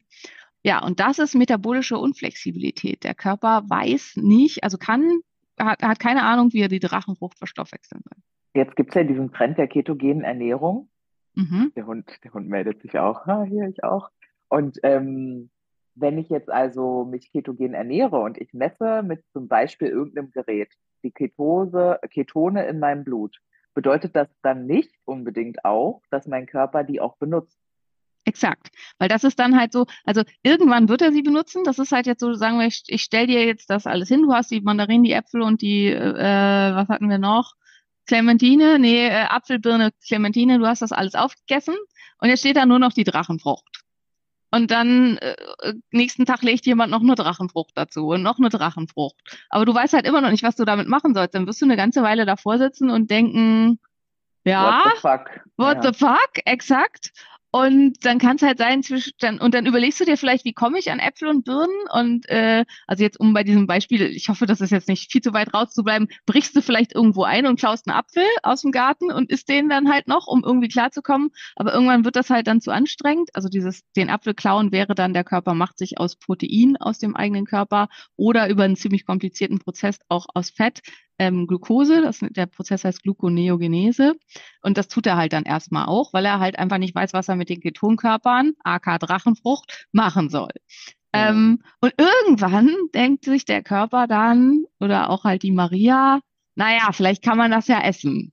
Ja, und das ist metabolische Unflexibilität. Der Körper weiß nicht, also kann, hat, hat keine Ahnung, wie er die Drachenfrucht verstoffwechseln soll. Jetzt gibt es ja diesen Trend der ketogenen Ernährung. Mhm. Der, Hund, der Hund meldet sich auch. Ah, hier, ich auch. Und ähm, wenn ich jetzt also mich ketogen ernähre und ich messe mit zum Beispiel irgendeinem Gerät die Ketose, Ketone in meinem Blut, bedeutet das dann nicht unbedingt auch, dass mein Körper die auch benutzt? Exakt. Weil das ist dann halt so, also irgendwann wird er sie benutzen. Das ist halt jetzt so, sagen wir, ich, ich stell dir jetzt das alles hin. Du hast die Mandarinen, die Äpfel und die, äh, was hatten wir noch? Clementine, nee, äh, Apfelbirne, Clementine, du hast das alles aufgegessen und jetzt steht da nur noch die Drachenfrucht. Und dann äh, nächsten Tag legt jemand noch eine Drachenfrucht dazu und noch eine Drachenfrucht. Aber du weißt halt immer noch nicht, was du damit machen sollst. Dann wirst du eine ganze Weile davor sitzen und denken, ja, What the fuck? what ja. the fuck, exakt. Und dann kann es halt sein, zwischen, dann, und dann überlegst du dir vielleicht, wie komme ich an Äpfel und Birnen? Und äh, also jetzt, um bei diesem Beispiel, ich hoffe, das ist jetzt nicht viel zu weit rauszubleiben, brichst du vielleicht irgendwo ein und klaust einen Apfel aus dem Garten und isst den dann halt noch, um irgendwie klarzukommen. Aber irgendwann wird das halt dann zu anstrengend. Also dieses, den Apfel klauen wäre dann, der Körper macht sich aus Protein aus dem eigenen Körper oder über einen ziemlich komplizierten Prozess auch aus Fett ähm, Glucose, das, der Prozess heißt Gluconeogenese. Und das tut er halt dann erstmal auch, weil er halt einfach nicht weiß, was er mit den Ketonkörpern, AK Drachenfrucht, machen soll. Ja. Ähm, und irgendwann denkt sich der Körper dann, oder auch halt die Maria, naja, vielleicht kann man das ja essen.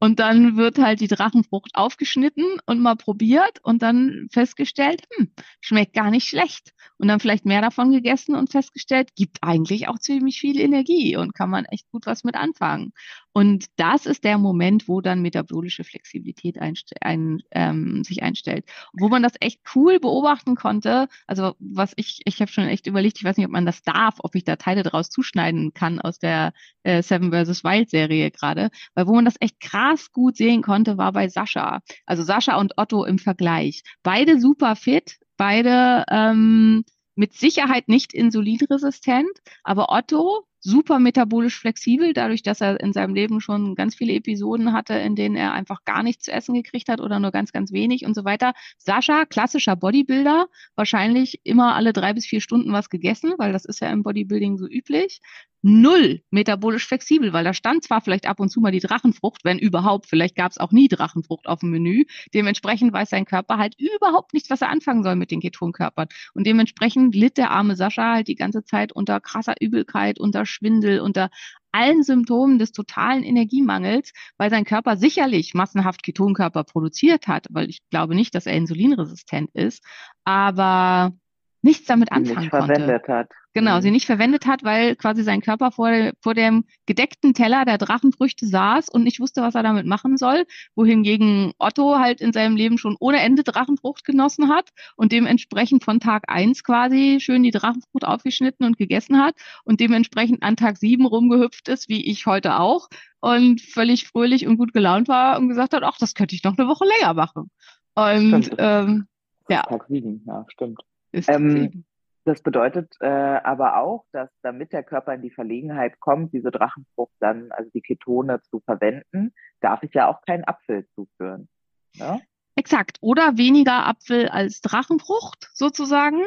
Und dann wird halt die Drachenfrucht aufgeschnitten und mal probiert und dann festgestellt, hm, schmeckt gar nicht schlecht. Und dann vielleicht mehr davon gegessen und festgestellt, gibt eigentlich auch ziemlich viel Energie und kann man echt gut was mit anfangen. Und das ist der Moment, wo dann metabolische Flexibilität einst ein, ähm, sich einstellt. Wo man das echt cool beobachten konnte. Also was ich, ich habe schon echt überlegt, ich weiß nicht, ob man das darf, ob ich da Teile draus zuschneiden kann aus der äh, Seven vs. Wild Serie gerade. Weil wo man das echt krass gut sehen konnte, war bei Sascha. Also Sascha und Otto im Vergleich. Beide super fit, beide ähm, mit Sicherheit nicht insulinresistent, aber Otto super metabolisch flexibel, dadurch, dass er in seinem Leben schon ganz viele Episoden hatte, in denen er einfach gar nichts zu essen gekriegt hat oder nur ganz, ganz wenig und so weiter. Sascha, klassischer Bodybuilder, wahrscheinlich immer alle drei bis vier Stunden was gegessen, weil das ist ja im Bodybuilding so üblich. Null metabolisch flexibel, weil da stand zwar vielleicht ab und zu mal die Drachenfrucht, wenn überhaupt, vielleicht gab es auch nie Drachenfrucht auf dem Menü. Dementsprechend weiß sein Körper halt überhaupt nicht, was er anfangen soll mit den Ketonkörpern. Und dementsprechend litt der arme Sascha halt die ganze Zeit unter krasser Übelkeit, unter Schwindel, unter allen Symptomen des totalen Energiemangels, weil sein Körper sicherlich massenhaft Ketonkörper produziert hat, weil ich glaube nicht, dass er insulinresistent ist, aber nichts damit anfangen nicht konnte. verwendet hat. Genau, Mhm. sie nicht verwendet hat, weil quasi sein Körper vor, vor dem gedeckten Teller der Drachenfrüchte saß und nicht wusste, was er damit machen soll, wohingegen Otto halt in seinem Leben schon ohne Ende Drachenfrucht genossen hat und dementsprechend von Tag eins quasi schön die Drachenfrucht aufgeschnitten und gegessen hat und dementsprechend an Tag sieben rumgehüpft ist, wie ich heute auch, und völlig fröhlich und gut gelaunt war und gesagt hat, ach, das könnte ich noch eine Woche länger machen. Und Stimmt. ähm, ja. Tag sieben, ja, stimmt. ist Ähm, eben. Das bedeutet äh, aber auch, dass damit der Körper in die Verlegenheit kommt, diese Drachenfrucht dann, also die Ketone zu verwenden, darf ich ja auch keinen Apfel zuführen. Ne? Exakt. Oder weniger Apfel als Drachenfrucht sozusagen.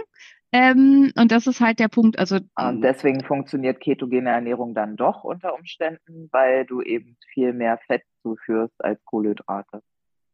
Ähm, und das ist halt der Punkt. Also Und deswegen funktioniert ketogene Ernährung dann doch unter Umständen, weil du eben viel mehr Fett zuführst als Kohlenhydrate.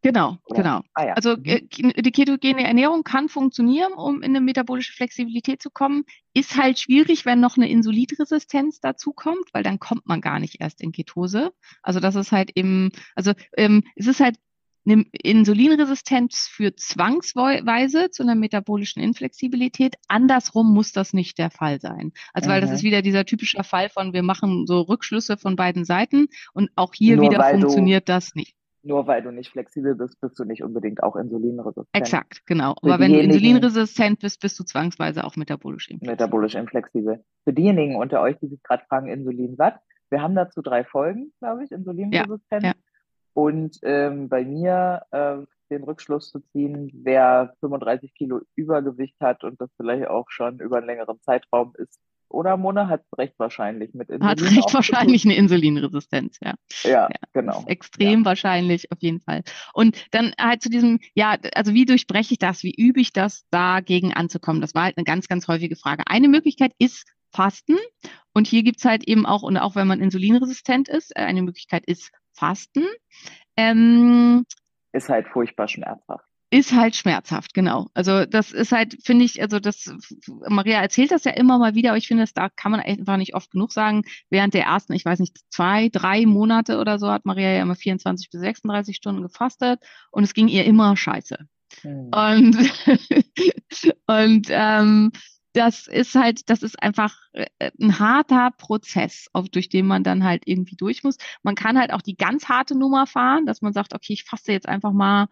Genau, Oder? genau. Ah ja. Also Mhm. äh, die ketogene Ernährung kann funktionieren, um in eine metabolische Flexibilität zu kommen. Ist halt schwierig, wenn noch eine Insulinresistenz dazu kommt, weil dann kommt man gar nicht erst in Ketose. Also das ist halt eben, also ähm, es ist halt eine Insulinresistenz führt zwangsweise zu einer metabolischen Inflexibilität. Andersrum muss das nicht der Fall sein. Also weil das Mhm. ist wieder dieser typische Fall von, wir machen so Rückschlüsse von beiden Seiten und auch hier Nur wieder funktioniert das nicht. Nur weil du nicht flexibel bist, bist du nicht unbedingt auch insulinresistent. Exakt, genau. Für Aber wenn du insulinresistent bist, bist du zwangsweise auch metabolisch inflexibel. metabolisch inflexibel. Für diejenigen unter euch, die sich gerade fragen, Insulin was? Wir haben dazu drei Folgen, glaube ich, Insulinresistenz. ja. Und ähm, bei mir äh, den Rückschluss zu ziehen, wer 35 Kilo Übergewicht hat und das vielleicht auch schon über einen längeren Zeitraum ist, oder Mona hat recht wahrscheinlich mit Insulin Hat recht wahrscheinlich eine Insulinresistenz, ja. Ja, Ja, genau. Extrem wahrscheinlich, auf jeden Fall. Und dann halt zu diesem, ja, also wie durchbreche ich das? Wie übe ich das, dagegen anzukommen? Das war halt eine ganz, ganz häufige Frage. Eine Möglichkeit ist Fasten. Und hier gibt's halt eben auch, und auch wenn man insulinresistent ist, äh, eine Möglichkeit ist Fasten. Ähm, Ist halt furchtbar schmerzhaft. Ist halt schmerzhaft, genau. Also das ist halt, finde ich, also das, Maria erzählt das ja immer mal wieder, aber ich finde, das da kann man einfach nicht oft genug sagen. Während der ersten, ich weiß nicht, zwei, drei Monate oder so hat Maria ja immer 24 bis 36 Stunden gefastet und es ging ihr immer scheiße. Hm. Und, und ähm, das ist halt, das ist einfach äh, ein harter Prozess, auf, durch den man dann halt irgendwie durch muss. Man kann halt auch die ganz harte Nummer fahren, dass man sagt, okay, ich faste jetzt einfach mal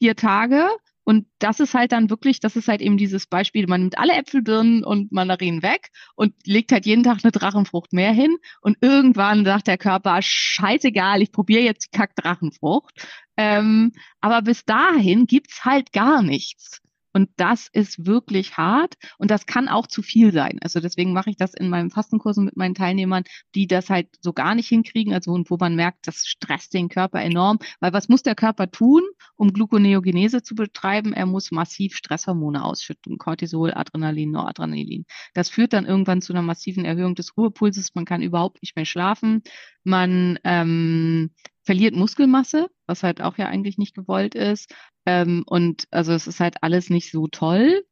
vier Tage. Und das ist halt dann wirklich, das ist halt eben dieses Beispiel, man nimmt alle Äpfel, Birnen und Mandarinen weg und legt halt jeden Tag eine Drachenfrucht mehr hin. Und irgendwann sagt der Körper, scheißegal, ich probiere jetzt die Kack-Drachenfrucht. Ähm, aber bis dahin gibt's halt gar nichts. Und das ist wirklich hart und das kann auch zu viel sein. Also deswegen mache ich das in meinen Fastenkursen mit meinen Teilnehmern, die das halt so gar nicht hinkriegen, also wo man merkt, das stresst den Körper enorm, weil was muss der Körper tun, um Gluconeogenese zu betreiben? Er muss massiv Stresshormone ausschütten, Cortisol, Adrenalin, Noradrenalin. Das führt dann irgendwann zu einer massiven Erhöhung des Ruhepulses, man kann überhaupt nicht mehr schlafen, man ähm, verliert Muskelmasse, was halt auch ja eigentlich nicht gewollt ist. Ähm, und also es ist halt alles nicht so toll.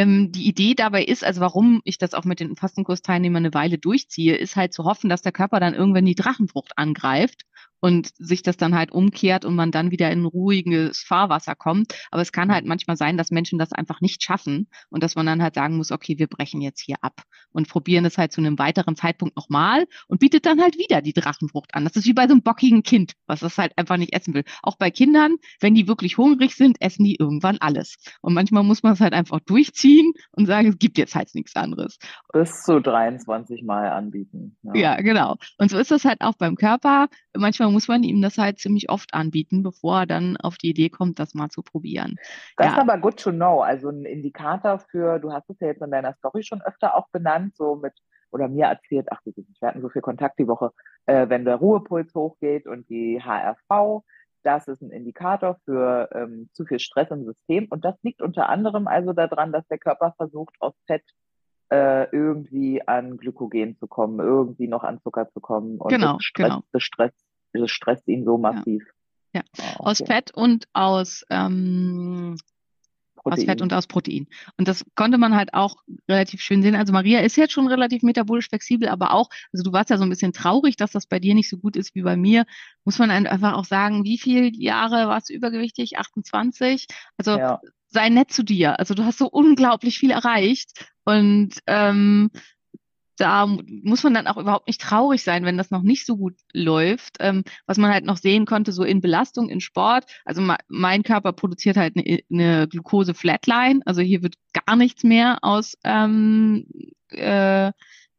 Ähm, die Idee dabei ist, also warum ich das auch mit den Fastenkursteilnehmern eine Weile durchziehe, ist halt zu hoffen, dass der Körper dann irgendwann die Drachenfrucht angreift und sich das dann halt umkehrt und man dann wieder in ruhiges Fahrwasser kommt. Aber es kann halt manchmal sein, dass Menschen das einfach nicht schaffen und dass man dann halt sagen muss, okay, wir brechen jetzt hier ab und probieren es halt zu einem weiteren Zeitpunkt nochmal und bietet dann halt wieder die Drachenfrucht an. Das ist wie bei so einem bockigen Kind, was das halt einfach nicht essen will. Auch bei Kindern, wenn die wirklich hungrig sind, essen die irgendwann alles. Und manchmal muss man es halt einfach durchziehen und sagen, es gibt jetzt halt nichts anderes. Bis zu 23 Mal anbieten. Ja, genau. Und so ist das halt auch beim Körper. Manchmal muss man ihm das halt ziemlich oft anbieten, bevor er dann auf die Idee kommt, das mal zu probieren. Das Ja. ist aber good to know. Also ein Indikator für, du hast es ja jetzt in deiner Story schon öfter auch benannt, so mit, oder mir erzählt, ach, wir wir hatten so viel Kontakt die Woche, äh, wenn der Ruhepuls hochgeht und die HRV, das ist ein Indikator für ähm, zu viel Stress im System. Und das liegt unter anderem also daran, dass der Körper versucht, aus Fett äh, irgendwie an Glykogen zu kommen, irgendwie noch an Zucker zu kommen. Und Genau, das stresst, genau. das stresst, das stresst ihn so massiv. Ja. Ah, Aus okay. Fett und aus, ähm, aus Fett Protein. und aus Protein. Und das konnte man halt auch relativ schön sehen. Also Maria ist jetzt schon relativ metabolisch flexibel, aber auch, also du warst ja so ein bisschen traurig, dass das bei dir nicht so gut ist wie bei mir. Muss man einfach auch sagen, wie viele Jahre warst du übergewichtig? 28? Also Ja. sei nett zu dir. Also du hast so unglaublich viel erreicht und ähm, da muss man dann auch überhaupt nicht traurig sein, wenn das noch nicht so gut läuft. Ähm, was man halt noch sehen konnte, so in Belastung, in Sport. Also mein Körper produziert halt eine, eine Glucose-Flatline. Also hier wird gar nichts mehr aus, ähm, äh,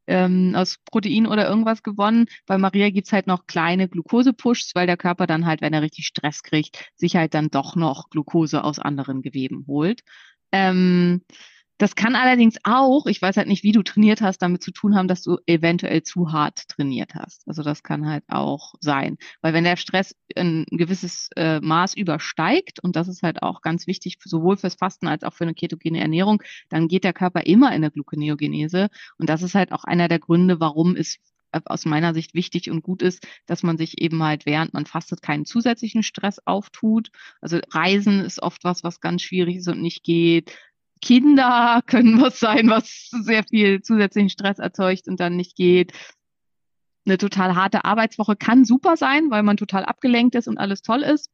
ähm, aus Protein oder irgendwas gewonnen. Bei Maria gibt's halt noch kleine Glucose-Pushs, weil der Körper dann halt, wenn er richtig Stress kriegt, sich halt dann doch noch Glucose aus anderen Geweben holt. Ähm, das kann allerdings auch, ich weiß halt nicht, wie du trainiert hast, damit zu tun haben, dass du eventuell zu hart trainiert hast. Also das kann halt auch sein. Weil wenn der Stress ein gewisses äh, Maß übersteigt, und das ist halt auch ganz wichtig, sowohl fürs Fasten als auch für eine ketogene Ernährung, dann geht der Körper immer in eine Gluconeogenese. Und das ist halt auch einer der Gründe, warum es aus meiner Sicht wichtig und gut ist, dass man sich eben halt während man fastet keinen zusätzlichen Stress auftut. Also Reisen ist oft was, was ganz schwierig ist und nicht geht. Kinder können was sein, was sehr viel zusätzlichen Stress erzeugt und dann nicht geht. Eine total harte Arbeitswoche kann super sein, weil man total abgelenkt ist und alles toll ist.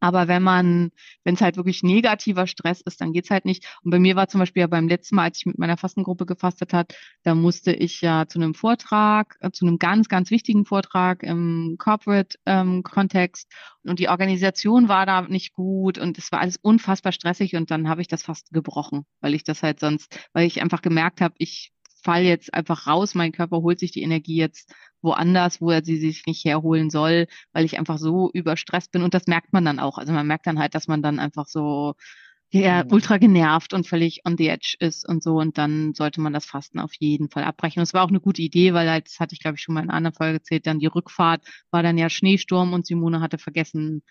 Aber wenn man, wenn es halt wirklich negativer Stress ist, dann geht's halt nicht. Und bei mir war zum Beispiel ja beim letzten Mal, als ich mit meiner Fastengruppe gefastet hat, da musste ich ja zu einem Vortrag, äh, zu einem ganz, ganz wichtigen Vortrag im Corporate-Kontext. und die Organisation war da nicht gut und es war alles unfassbar stressig und dann habe ich das fast gebrochen, weil ich das halt sonst, weil ich einfach gemerkt habe, ich fall jetzt einfach raus, mein Körper holt sich die Energie jetzt woanders, wo er sie sich nicht herholen soll, weil ich einfach so überstresst bin und das merkt man dann auch. Also man merkt dann halt, dass man dann einfach so ja, ultra genervt und völlig on the edge ist und so und dann sollte man das Fasten auf jeden Fall abbrechen. Und es war auch eine gute Idee, weil halt, das hatte ich glaube ich schon mal in einer anderen Folge erzählt, dann die Rückfahrt war dann ja Schneesturm und Simone hatte vergessen,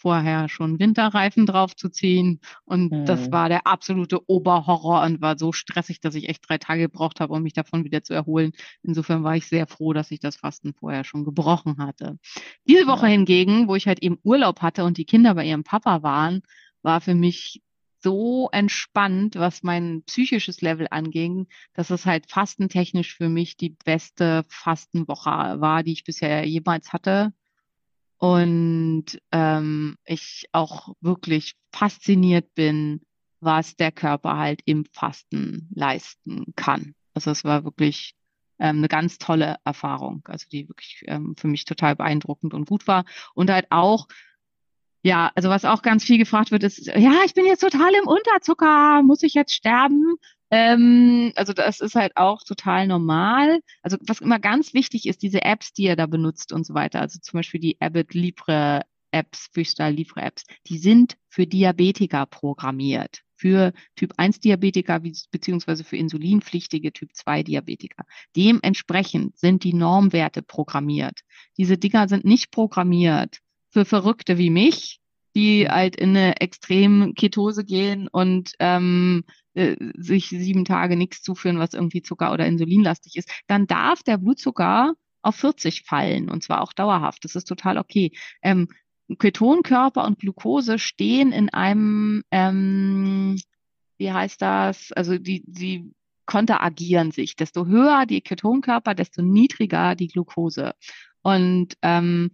vorher schon Winterreifen draufzuziehen. Und das Mhm. war der absolute Oberhorror und war so stressig, dass ich echt drei Tage gebraucht habe, um mich davon wieder zu erholen. Insofern war ich sehr froh, dass ich das Fasten vorher schon gebrochen hatte. Diese Woche Ja. hingegen, wo ich halt eben Urlaub hatte und die Kinder bei ihrem Papa waren, war für mich so entspannt, was mein psychisches Level anging, dass es halt fastentechnisch für mich die beste Fastenwoche war, die ich bisher jemals hatte. Und ähm, ich auch wirklich fasziniert bin, was der Körper halt im Fasten leisten kann. Also es war wirklich ähm, eine ganz tolle Erfahrung, also die wirklich ähm, für mich total beeindruckend und gut war. Und halt auch, ja, also was auch ganz viel gefragt wird, ist, ja, ich bin jetzt total im Unterzucker, muss ich jetzt sterben? Ähm, also das ist halt auch total normal. Also was immer ganz wichtig ist, diese Apps, die ihr da benutzt und so weiter, also zum Beispiel die Abbott Libre Apps, Freestyle Libre Apps, die sind für Diabetiker programmiert für Typ 1 Diabetiker beziehungsweise für insulinpflichtige Typ 2 Diabetiker. Dementsprechend sind die Normwerte programmiert. Diese Dinger sind nicht programmiert für Verrückte wie mich, die halt in eine extrem Ketose gehen und ähm, äh, sich sieben Tage nichts zuführen, was irgendwie Zucker- oder Insulinlastig ist, dann darf der Blutzucker auf 40 fallen und zwar auch dauerhaft. Das ist total okay. Ähm, Ketonkörper und Glucose stehen in einem, ähm, wie heißt das? Also die, die konteragieren sich. Desto höher die Ketonkörper, desto niedriger die Glucose. Und ähm,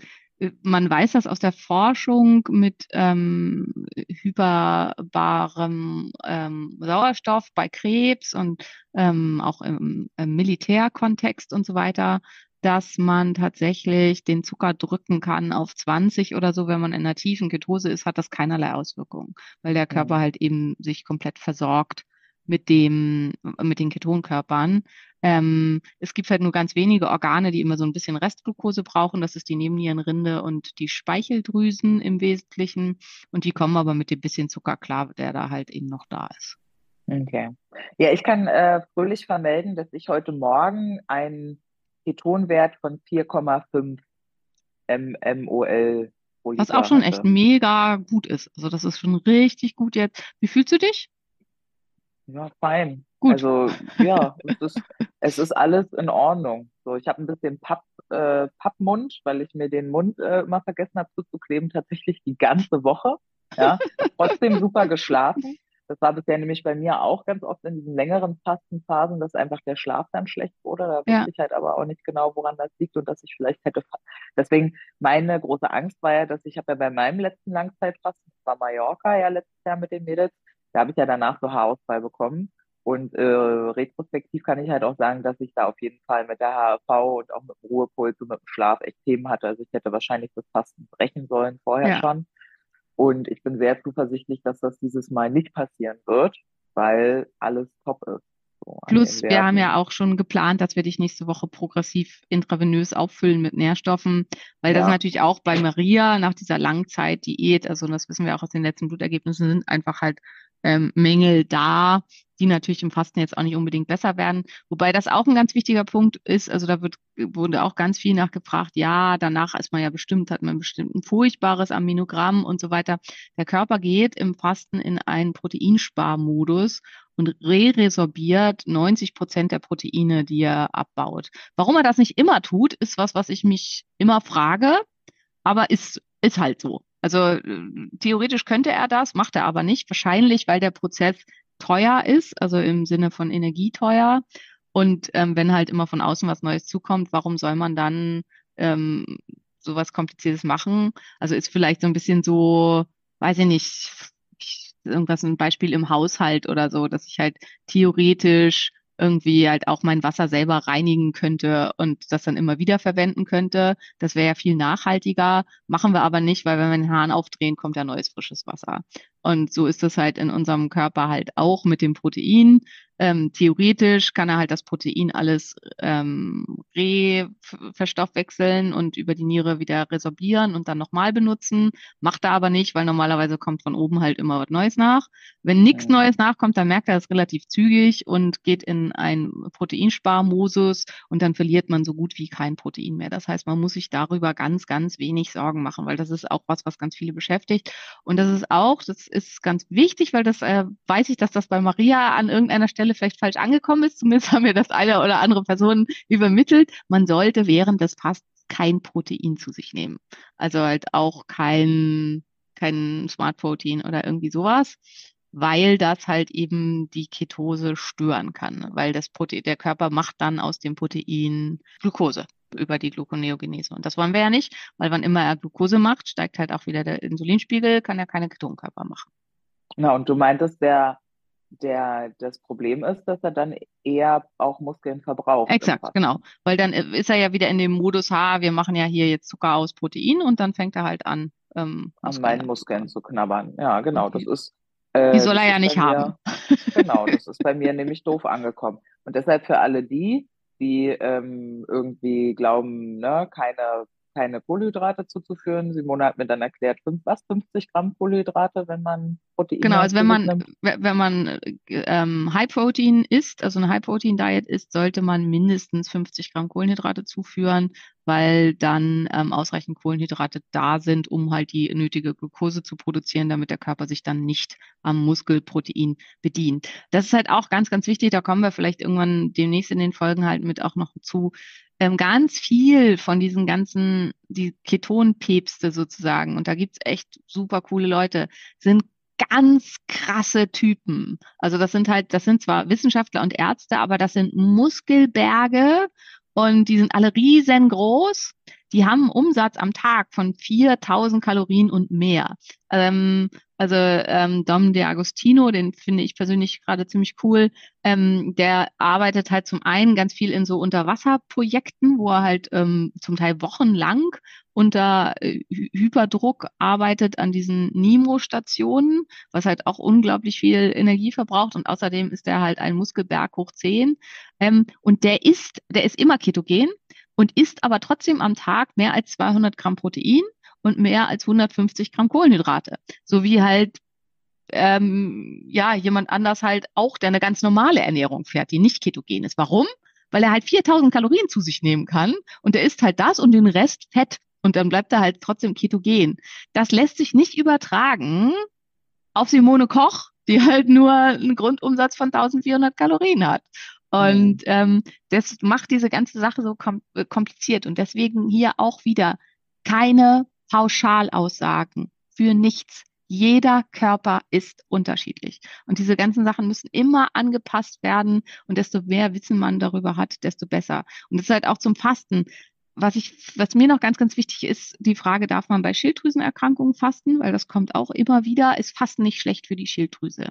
man weiß das aus der Forschung mit ähm, hyperbarem ähm, Sauerstoff bei Krebs und ähm, auch im, im Militärkontext und so weiter, dass man tatsächlich den Zucker drücken kann auf 20 oder so, wenn man in einer tiefen Ketose ist, hat das keinerlei Auswirkungen, weil der Körper halt eben sich komplett versorgt mit dem, mit den Ketonkörpern. Ähm, es gibt halt nur ganz wenige Organe, die immer so ein bisschen Restglucose brauchen. Das ist die Nebennierenrinde und die Speicheldrüsen im Wesentlichen. Und die kommen aber mit dem bisschen Zucker klar, der da halt eben noch da ist. Okay. Ja, ich kann äh, fröhlich vermelden, dass ich heute Morgen ein Ketonwert von 4,5 mmol Was auch schon hatte. echt mega gut ist. Also das ist schon richtig gut jetzt. Wie fühlst du dich? Ja, fein. Gut. Also ja, es ist, es ist alles in Ordnung. So, ich habe ein bisschen Papp, äh, Pappmund, weil ich mir den Mund äh, immer vergessen habe zuzukleben, tatsächlich die ganze Woche. Ja, trotzdem super geschlafen. Das war bisher nämlich bei mir auch ganz oft in diesen längeren Fastenphasen, dass einfach der Schlaf dann schlecht wurde. Da ja. wusste ich halt aber auch nicht genau, woran das liegt und dass ich vielleicht hätte. Deswegen meine große Angst war ja, dass ich habe ja bei meinem letzten Langzeitfasten, das war Mallorca ja letztes Jahr mit den Mädels, da habe ich ja danach so Haarausfall bekommen. Und äh, retrospektiv kann ich halt auch sagen, dass ich da auf jeden Fall mit der HRV und auch mit dem Ruhepuls und mit dem Schlaf echt Themen hatte. Also ich hätte wahrscheinlich das Fasten brechen sollen vorher ja. schon. Und ich bin sehr zuversichtlich, dass das dieses Mal nicht passieren wird, weil alles top ist. So Plus, wir haben ja auch schon geplant, dass wir dich nächste Woche progressiv intravenös auffüllen mit Nährstoffen, weil ja. das natürlich auch bei Maria nach dieser Langzeit-Diät, also das wissen wir auch aus den letzten Blutergebnissen, sind einfach halt ähm, Mängel da, die natürlich im Fasten jetzt auch nicht unbedingt besser werden. Wobei das auch ein ganz wichtiger Punkt ist, also da wird, wurde auch ganz viel nachgefragt, ja, danach ist man ja bestimmt, hat man bestimmt ein furchtbares Aminogramm und so weiter. Der Körper geht im Fasten in einen Proteinsparmodus und re-resorbiert 90 Prozent der Proteine, die er abbaut. Warum er das nicht immer tut, ist was, was ich mich immer frage, aber ist, ist halt so. Also äh, theoretisch könnte er das, macht er aber nicht. Wahrscheinlich, weil der Prozess teuer ist, also im Sinne von energieteuer. Und ähm, wenn halt immer von außen was Neues zukommt, warum soll man dann ähm, sowas Kompliziertes machen? Also ist vielleicht so ein bisschen so, weiß ich nicht, irgendwas ein Beispiel im Haushalt oder so, dass ich halt theoretisch irgendwie halt auch mein Wasser selber reinigen könnte und das dann immer wieder verwenden könnte. Das wäre ja viel nachhaltiger. Machen wir aber nicht, weil wenn wir den Hahn aufdrehen, kommt ja neues frisches Wasser. Und so ist es halt in unserem Körper halt auch mit dem Protein. Ähm, theoretisch kann er halt das Protein alles ähm, re-verstoffwechseln und über die Niere wieder resorbieren und dann nochmal benutzen. Macht er aber nicht, weil normalerweise kommt von oben halt immer was Neues nach. Wenn nichts Neues nachkommt, dann merkt er das relativ zügig und geht in ein Proteinsparmosus und dann verliert man so gut wie kein Protein mehr. Das heißt, man muss sich darüber ganz, ganz wenig Sorgen machen, weil das ist auch was, was ganz viele beschäftigt. Und das ist auch, das ist ganz wichtig, weil das äh, weiß ich, dass das bei Maria an irgendeiner Stelle vielleicht falsch angekommen ist. Zumindest haben mir das eine oder andere Personen übermittelt. Man sollte während des Fastens kein Protein zu sich nehmen. Also halt auch kein kein Smart Protein oder irgendwie sowas, weil das halt eben die Ketose stören kann, weil das Protein, der Körper macht dann aus dem Protein Glucose über die Gluconeogenese. Und das wollen wir ja nicht, weil wann immer er Glucose macht, steigt halt auch wieder der Insulinspiegel, kann er keine Ketonkörper machen. Na, und du meintest, der, der, das Problem ist, dass er dann eher auch Muskeln verbraucht. Exakt, genau. Weil dann äh, ist er ja wieder in dem Modus, ha, wir machen ja hier jetzt Zucker aus Protein und dann fängt er halt an, ähm, An meinen Muskeln zu knabbern. Ja, genau. Das ist, äh, Die soll er ja nicht bei haben. mir, genau, das ist bei mir nämlich doof angekommen. Und deshalb für alle die, die ähm, irgendwie glauben, ne, keine, keine Kohlenhydrate zuzuführen. Simone hat mir dann erklärt, fünf, was, 50 Gramm Kohlenhydrate, wenn man Proteine Genau, also wenn man, nimmt. wenn man äh, ähm, High Protein isst, also eine High Protein Diet isst, sollte man mindestens 50 Gramm Kohlenhydrate zuführen, weil dann ähm, ausreichend Kohlenhydrate da sind, um halt die nötige Glucose zu produzieren, damit der Körper sich dann nicht am Muskelprotein bedient. Das ist halt auch ganz, ganz wichtig. Da kommen wir vielleicht irgendwann demnächst in den Folgen halt mit auch noch zu. Ähm, ganz viel von diesen ganzen, die Ketonpäpste sozusagen, und da gibt's echt super coole Leute, sind ganz krasse Typen. Also das sind halt, das sind zwar Wissenschaftler und Ärzte, aber das sind Muskelberge und die sind alle riesengroß. Die haben einen Umsatz am Tag von 4000 Kalorien und mehr. Ähm, also ähm, Dom De Agostino, den finde ich persönlich gerade ziemlich cool. Ähm, der arbeitet halt zum einen ganz viel in so Unterwasserprojekten, wo er halt ähm, zum Teil wochenlang unter äh, Hy- Hyperdruck arbeitet an diesen Nimo-Stationen, was halt auch unglaublich viel Energie verbraucht. Und außerdem ist er halt ein Muskelberg hoch 10. Ähm, und der ist, der ist immer ketogen und isst aber trotzdem am Tag mehr als 200 Gramm Protein und mehr als 150 Gramm Kohlenhydrate. So wie halt ähm, ja jemand anders halt auch, der eine ganz normale Ernährung fährt, die nicht ketogen ist. Warum? Weil er halt 4000 Kalorien zu sich nehmen kann und er isst halt das und den Rest Fett und dann bleibt er halt trotzdem ketogen. Das lässt sich nicht übertragen auf Simone Koch, die halt nur einen Grundumsatz von 1400 Kalorien hat. Und ähm, das macht diese ganze Sache so kom kompliziert. Und deswegen hier auch wieder keine Pauschalaussagen für nichts. Jeder Körper ist unterschiedlich. Und diese ganzen Sachen müssen immer angepasst werden. Und desto mehr Wissen man darüber hat, desto besser. Und das ist halt auch zum Fasten. Was ich, was mir noch ganz, ganz wichtig ist, die Frage, darf man bei Schilddrüsenerkrankungen fasten? Weil das kommt auch immer wieder. Ist Fasten nicht schlecht für die Schilddrüse?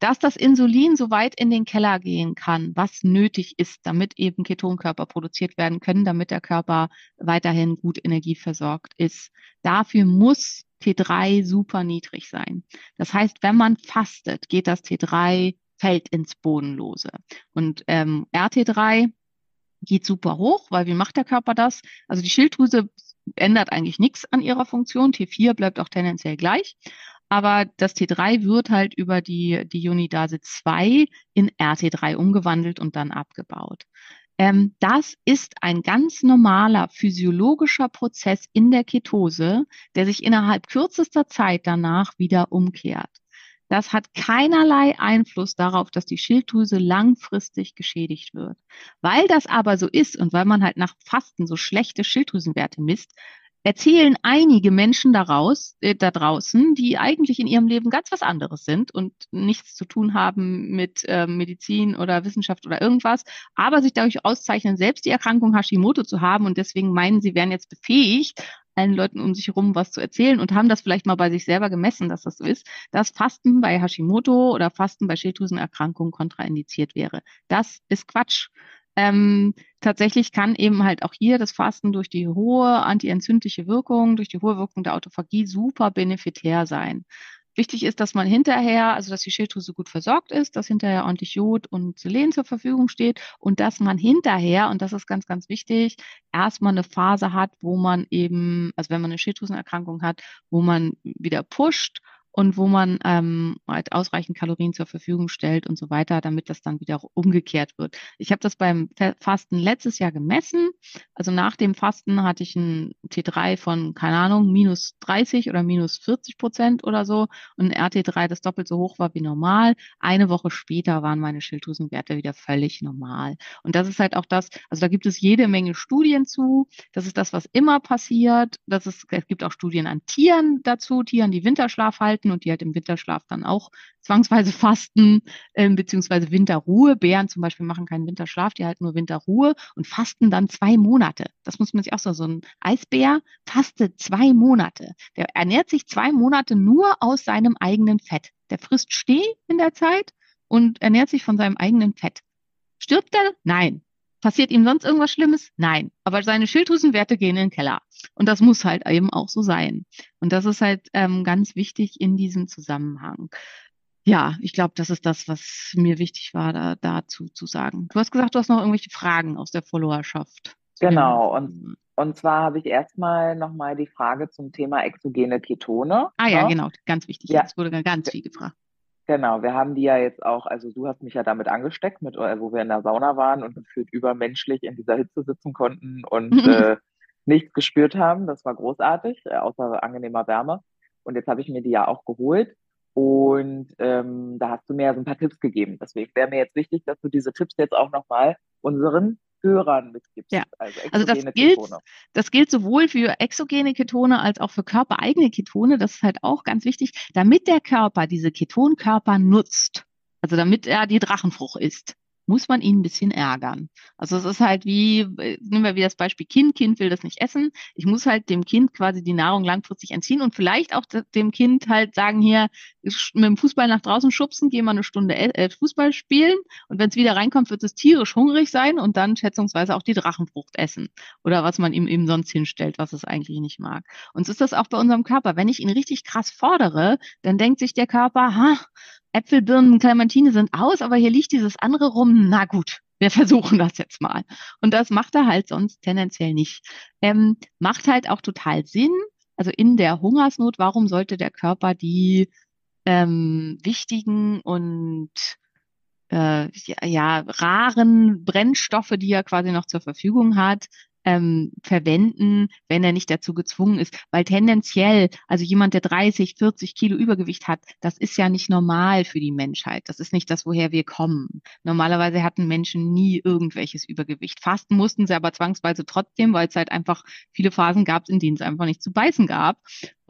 Dass das Insulin so weit in den Keller gehen kann, was nötig ist, damit eben Ketonkörper produziert werden können, damit der Körper weiterhin gut energieversorgt ist. Dafür muss T3 super niedrig sein. Das heißt, wenn man fastet, geht das T3 fällt ins Bodenlose. Und ähm, RT3 geht super hoch, weil wie macht der Körper das? Also die Schilddrüse ändert eigentlich nichts an ihrer Funktion. T4 bleibt auch tendenziell gleich. Aber das T3 wird halt über die, Unidase 2 in RT3 umgewandelt und dann abgebaut. Ähm, das ist ein ganz normaler physiologischer Prozess in der Ketose, der sich innerhalb kürzester Zeit danach wieder umkehrt. Das hat keinerlei Einfluss darauf, dass die Schilddrüse langfristig geschädigt wird. Weil das aber so ist und weil man halt nach Fasten so schlechte Schilddrüsenwerte misst, erzählen einige Menschen daraus, äh, da draußen, die eigentlich in ihrem Leben ganz was anderes sind und nichts zu tun haben mit äh, Medizin oder Wissenschaft oder irgendwas, aber sich dadurch auszeichnen, selbst die Erkrankung Hashimoto zu haben und deswegen meinen, sie wären jetzt befähigt, allen Leuten um sich herum was zu erzählen und haben das vielleicht mal bei sich selber gemessen, dass das so ist, dass Fasten bei Hashimoto oder Fasten bei Schilddrüsenerkrankungen kontraindiziert wäre. Das ist Quatsch. Ähm, tatsächlich kann eben halt auch hier das Fasten durch die hohe antientzündliche Wirkung, durch die hohe Wirkung der Autophagie super benefitär sein. Wichtig ist, dass man hinterher, also dass die Schilddrüse gut versorgt ist, dass hinterher ordentlich Jod und Selen zur Verfügung steht und dass man hinterher, und das ist ganz, ganz wichtig, erstmal eine Phase hat, wo man eben, also wenn man eine Schilddrüsenerkrankung hat, wo man wieder pusht und wo man ähm, halt ausreichend Kalorien zur Verfügung stellt und so weiter, damit das dann wieder umgekehrt wird. Ich habe das beim Fasten letztes Jahr gemessen. Also nach dem Fasten hatte ich ein T3 von, keine Ahnung, minus 30 oder minus 40 Prozent oder so und ein RT3, das doppelt so hoch war wie normal. Eine Woche später waren meine Schilddrüsenwerte wieder völlig normal. Und das ist halt auch das, also da gibt es jede Menge Studien zu. Das ist das, was immer passiert. Das ist, es gibt auch Studien an Tieren dazu, Tieren, die Winterschlaf halten halten und die halt im Winterschlaf dann auch zwangsweise fasten, äh, beziehungsweise Winterruhe. Bären zum Beispiel machen keinen Winterschlaf, die halten nur Winterruhe und fasten dann zwei Monate. Das muss man sich auch so, so ein Eisbär fastet zwei Monate. Der ernährt sich zwei Monate nur aus seinem eigenen Fett. Der frisst Steh in der Zeit und ernährt sich von seinem eigenen Fett. Stirbt er? Nein. Passiert ihm sonst irgendwas Schlimmes? Nein. Aber seine Schilddrüsenwerte gehen in den Keller. Und das muss halt eben auch so sein. Und das ist halt ähm, ganz wichtig in diesem Zusammenhang. Ja, ich glaube, das ist das, was mir wichtig war, da, dazu zu sagen. Du hast gesagt, du hast noch irgendwelche Fragen aus der Followerschaft. Genau. Und, und zwar habe ich erstmal nochmal die Frage zum Thema exogene Ketone. Ah ja, ne? genau, ganz wichtig. Ja. Es wurde ganz viel gefragt. Genau, wir haben die ja jetzt auch, also du hast mich ja damit angesteckt, mit, äh, wo wir in der Sauna waren und gefühlt übermenschlich in dieser Hitze sitzen konnten und äh, nichts gespürt haben. Das war großartig, äh, außer angenehmer Wärme. Und jetzt habe ich mir die ja auch geholt. Und ähm, da hast du mir ja so ein paar Tipps gegeben. Deswegen wäre mir jetzt wichtig, dass du diese Tipps jetzt auch nochmal unseren Hörern mitgibst. Ja. Also, Also das gilt, das gilt sowohl für exogene Ketone als auch für körpereigene Ketone. Das ist halt auch ganz wichtig, damit der Körper diese Ketonkörper nutzt. Also damit er die Drachenfrucht isst, muss man ihn ein bisschen ärgern. Also es ist halt wie, äh, nehmen wir wieder das Beispiel Kind. Kind will das nicht essen. Ich muss halt dem Kind quasi die Nahrung langfristig entziehen und vielleicht auch de- dem Kind halt sagen, hier, mit dem Fußball nach draußen schubsen, geh mal eine Stunde e- äh, Fußball spielen und wenn es wieder reinkommt, wird es tierisch hungrig sein und dann schätzungsweise auch die Drachenfrucht essen oder was man ihm eben sonst hinstellt, was es eigentlich nicht mag. Und so ist das auch bei unserem Körper. Wenn ich ihn richtig krass fordere, dann denkt sich der Körper, ha, Äpfel, Birnen, Clementine sind aus, aber hier liegt dieses andere rum. Na gut, wir versuchen das jetzt mal. Und das macht er halt sonst tendenziell nicht. Ähm, macht halt auch total Sinn. Also in der Hungersnot, warum sollte der Körper die ähm, wichtigen und äh, ja, ja, raren Brennstoffe, die er quasi noch zur Verfügung hat, ähm, verwenden, wenn er nicht dazu gezwungen ist. Weil tendenziell, also jemand, der 30, 40 Kilo Übergewicht hat, das ist ja nicht normal für die Menschheit. Das ist nicht das, woher wir kommen. Normalerweise hatten Menschen nie irgendwelches Übergewicht. Fasten mussten sie aber zwangsweise trotzdem, weil es halt einfach viele Phasen gab, in denen es einfach nicht zu beißen gab.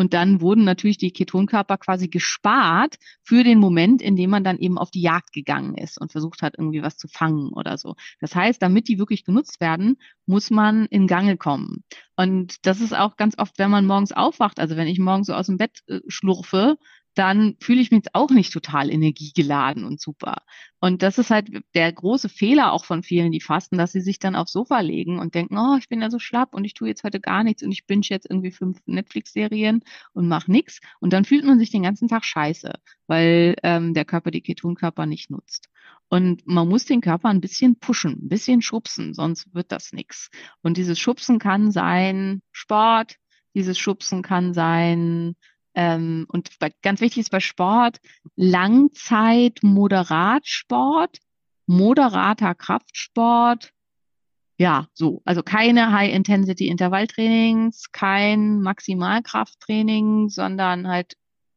Und dann wurden natürlich die Ketonkörper quasi gespart für den Moment, in dem man dann eben auf die Jagd gegangen ist und versucht hat, irgendwie was zu fangen oder so. Das heißt, damit die wirklich genutzt werden, muss man in Gange kommen. Und das ist auch ganz oft, wenn man morgens aufwacht, also wenn ich morgens so aus dem Bett äh, schlurfe, dann fühle ich mich jetzt auch nicht total energiegeladen und super. Und das ist halt der große Fehler auch von vielen, die fasten, dass sie sich dann aufs Sofa legen und denken, oh, ich bin ja so schlapp und ich tue jetzt heute gar nichts und ich binge jetzt irgendwie fünf Netflix-Serien und mache nichts. Und dann fühlt man sich den ganzen Tag scheiße, weil ähm, der Körper die Ketonkörper nicht nutzt. Und man muss den Körper ein bisschen pushen, ein bisschen schubsen, sonst wird das nichts. Und dieses Schubsen kann sein Sport, dieses Schubsen kann sein, ähm, und bei, ganz wichtig ist bei Sport, Langzeit Moderatsport, moderater Kraftsport. Ja, so. Also keine High-Intensity-Intervalltrainings, kein Maximalkrafttraining, sondern halt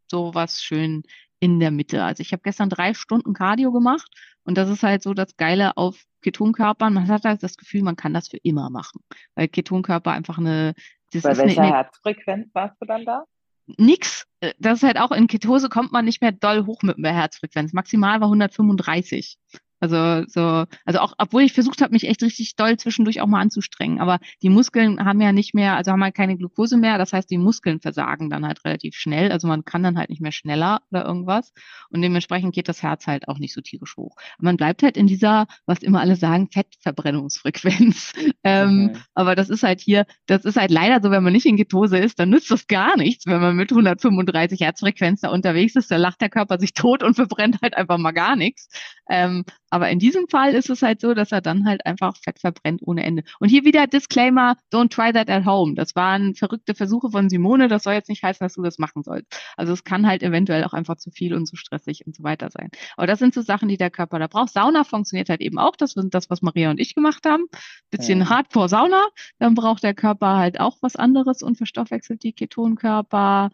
sowas schön in der Mitte. Also ich habe gestern drei Stunden Cardio gemacht und das ist halt so das Geile auf Ketonkörpern. Man hat halt das Gefühl, man kann das für immer machen, weil Ketonkörper einfach eine, das Bei ist eine, welcher eine Herzfrequenz warst du dann da? Nix. Äh, Das ist halt auch in Ketose kommt man nicht mehr doll hoch mit der Herzfrequenz. Maximal war 135. Also so, also auch, obwohl ich versucht habe, mich echt richtig doll zwischendurch auch mal anzustrengen. Aber die Muskeln haben ja nicht mehr, also haben halt keine Glucose mehr. Das heißt, die Muskeln versagen dann halt relativ schnell. Also man kann dann halt nicht mehr schneller oder irgendwas. Und dementsprechend geht das Herz halt auch nicht so tierisch hoch. Aber man bleibt halt in dieser, was immer alle sagen, Fettverbrennungsfrequenz. ähm, Mhm. aber das ist halt hier, das ist halt leider so, wenn man nicht in Ketose ist, dann nützt das gar nichts, wenn man mit 135 Herzfrequenz da unterwegs ist, da lacht der Körper sich tot und verbrennt halt einfach mal gar nichts. Ähm, Aber in diesem Fall ist es halt so, dass er dann halt einfach Fett verbrennt ohne Ende. Und hier wieder Disclaimer, don't try that at home. Das waren verrückte Versuche von Simone. Das soll jetzt nicht heißen, dass du das machen sollst. Also es kann halt eventuell auch einfach zu viel und zu stressig und so weiter sein. Aber das sind so Sachen, die der Körper da braucht. Sauna funktioniert halt eben auch. Das sind das, was Maria und ich gemacht haben. Bisschen Ja. Hardcore Sauna. Dann braucht der Körper halt auch was anderes und verstoffwechselt die Ketonkörper.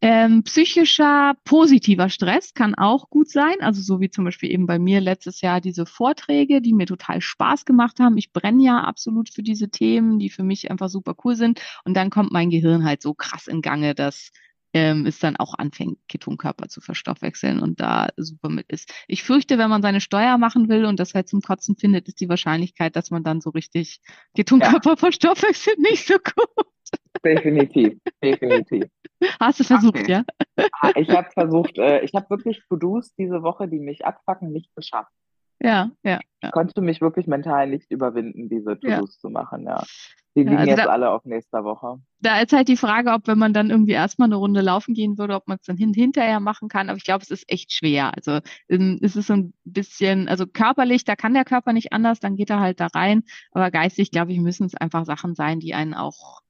Ähm, psychischer, positiver Stress kann auch gut sein. Also so wie zum Beispiel eben bei mir letztes Jahr diese Vorträge, die mir total Spaß gemacht haben. Ich brenne ja absolut für diese Themen, die für mich einfach super cool sind. Und dann kommt mein Gehirn halt so krass in Gange, dass ähm, es dann auch anfängt, Ketonkörper zu verstoffwechseln und da super mit ist. Ich fürchte, wenn man seine Steuer machen will und das halt zum Kotzen findet, ist die Wahrscheinlichkeit, dass man dann so richtig Ketonkörper verstoffwechselt, nicht so gut. Definitiv, definitiv. Hast du versucht, Okay. ja? Ah, Ich habe versucht, äh, ich habe wirklich To-Dos diese Woche, die mich abfacken, nicht geschafft. Ja, ja, ja. konnte mich wirklich mental nicht überwinden, diese Ja. To-Dos zu machen, ja. Die Ja, liegen also jetzt da- alle auf nächster Woche. Da ist halt die Frage, ob wenn man dann irgendwie erstmal eine Runde laufen gehen würde, ob man es dann hin hinterher machen kann. Aber ich glaube, es ist echt schwer. Also ähm, es ist so ein bisschen, also körperlich, da kann der Körper nicht anders, dann geht er halt da rein. Aber geistig, glaube ich, müssen es einfach Sachen sein, die einen auch,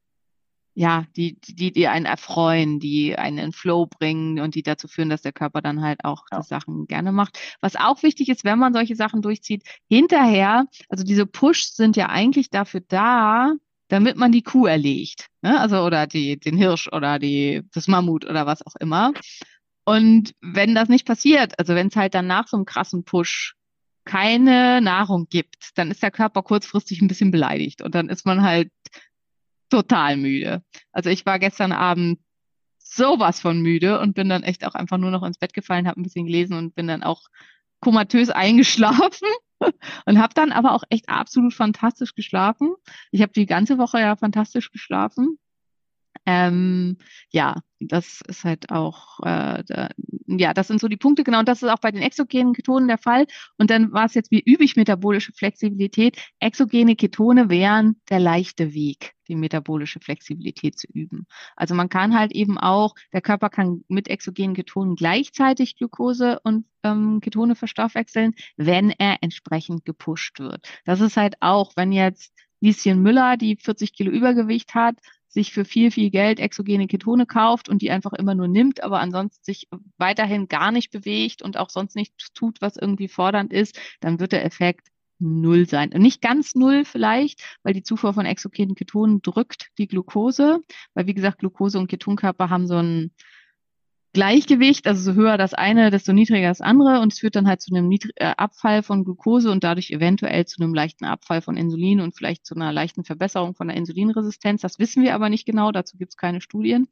ja, die, die, die einen erfreuen, die einen in Flow bringen und die dazu führen, dass der Körper dann halt auch Ja. die Sachen gerne macht. Was auch wichtig ist, wenn man solche Sachen durchzieht, hinterher, also diese Pushs sind ja eigentlich dafür da, damit man die Kuh erlegt, ne? Also oder die, den Hirsch oder die, das Mammut oder was auch immer. Und wenn das nicht passiert, also wenn es halt dann nach so einem krassen Push keine Nahrung gibt, dann ist der Körper kurzfristig ein bisschen beleidigt und dann ist man halt total müde. Also ich war gestern Abend sowas von müde und bin dann echt auch einfach nur noch ins Bett gefallen, habe ein bisschen gelesen und bin dann auch komatös eingeschlafen und habe dann aber auch echt absolut fantastisch geschlafen. Ich habe die ganze Woche ja fantastisch geschlafen. Ähm, ja, das ist halt auch, äh, da, ja, das sind so die Punkte, genau, und das ist auch bei den exogenen Ketonen der Fall. Und dann war es jetzt, wie übe ich metabolische Flexibilität? Exogene Ketone wären der leichte Weg, die metabolische Flexibilität zu üben. Also man kann halt eben auch, der Körper kann mit exogenen Ketonen gleichzeitig Glucose und ähm, Ketone verstoffwechseln, wenn er entsprechend gepusht wird. Das ist halt auch, wenn jetzt Lieschen Müller, die 40 Kilo Übergewicht hat, sich für viel, viel Geld exogene Ketone kauft und die einfach immer nur nimmt, aber ansonsten sich weiterhin gar nicht bewegt und auch sonst nichts tut, was irgendwie fordernd ist, dann wird der Effekt null sein. Und nicht ganz null vielleicht, weil die Zufuhr von exogenen Ketonen drückt die Glucose, weil wie gesagt, Glucose und Ketonkörper haben so ein Gleichgewicht, also so höher das eine, desto niedriger das andere und es führt dann halt zu einem Niedr äh, Abfall von Glucose und dadurch eventuell zu einem leichten Abfall von Insulin und vielleicht zu einer leichten Verbesserung von der Insulinresistenz. Das wissen wir aber nicht genau, dazu gibt es keine Studien.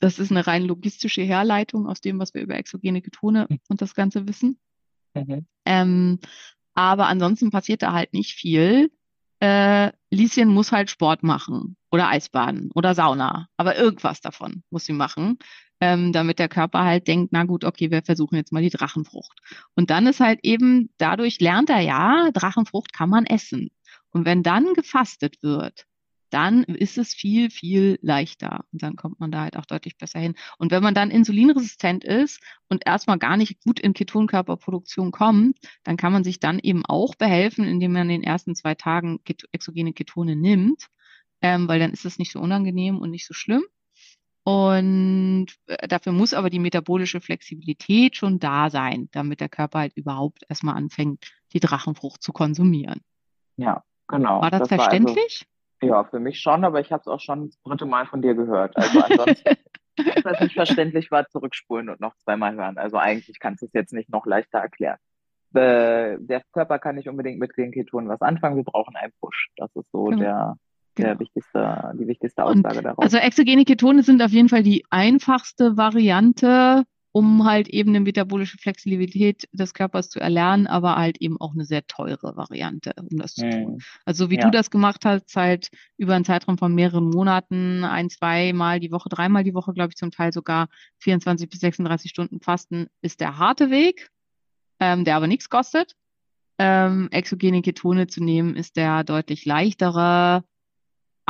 Das ist eine rein logistische Herleitung aus dem, was wir über exogene Ketone und das Ganze wissen. Mhm. Ähm, aber ansonsten passiert da halt nicht viel. Äh, Lieschen muss halt Sport machen oder Eisbaden oder Sauna, aber irgendwas davon muss sie machen, ähm, damit der Körper halt denkt, na gut, okay, wir versuchen jetzt mal die Drachenfrucht. Und dann ist halt eben, dadurch lernt er ja, Drachenfrucht kann man essen. Und wenn dann gefastet wird, dann ist es viel, viel leichter. Und dann kommt man da halt auch deutlich besser hin. Und wenn man dann insulinresistent ist und erstmal gar nicht gut in Ketonkörperproduktion kommt, dann kann man sich dann eben auch behelfen, indem man in den ersten zwei Tagen exogene Ketone nimmt, ähm, weil dann ist es nicht so unangenehm und nicht so schlimm. Und äh, dafür muss aber die metabolische Flexibilität schon da sein, damit der Körper halt überhaupt erstmal anfängt, die Drachenfrucht zu konsumieren. Ja, genau. War das Das war also, verständlich? ja, für mich schon, aber ich habe es auch schon das dritte Mal von dir gehört. Also ansonsten, das nicht verständlich war, zurückspulen und noch zweimal hören. Also eigentlich kannst du es jetzt nicht noch leichter erklären. Äh, Der Körper kann nicht unbedingt mit den Ketonen was anfangen. Wir brauchen einen Push. Das ist so Genau. der Genau. wichtigste, die wichtigste Und Aussage daraus. Also exogene Ketone sind auf jeden Fall die einfachste Variante, um halt eben eine metabolische Flexibilität des Körpers zu erlernen, aber halt eben auch eine sehr teure Variante, um das zu tun. Mhm. Also wie Ja. du das gemacht hast, halt über einen Zeitraum von mehreren Monaten, ein, zweimal die Woche, dreimal die Woche, glaube ich, zum Teil sogar 24 bis 36 Stunden Fasten, ist der harte Weg, ähm, der aber nichts kostet. Ähm, exogene Ketone zu nehmen, ist der deutlich leichtere,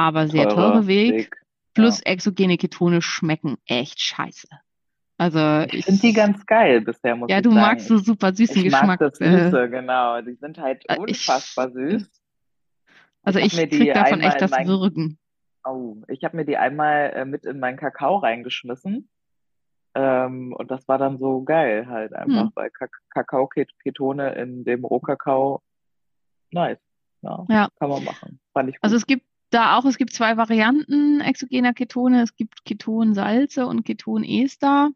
aber sehr teure Weg. Weg. Plus exogene Ketone schmecken echt scheiße. Also ich finde die ganz geil bisher, muss ja, ich du sagen. magst so super süßen ich Geschmack. mag das äh, Süße, genau. Die sind halt äh, ich- unfassbar süß. Also Ich ich krieg davon echt das mein- Würgen. Oh, ich habe mir die einmal äh, mit in meinen Kakao reingeschmissen. Ähm, und das war dann so geil halt einfach, Hm. weil Kak Kakao-Ketone in dem Rohkakao, nice. Ja, Ja. kann man machen. Fand ich gut. Also es gibt da auch, es gibt zwei Varianten exogener Ketone. Es gibt Ketonsalze und Ketonester.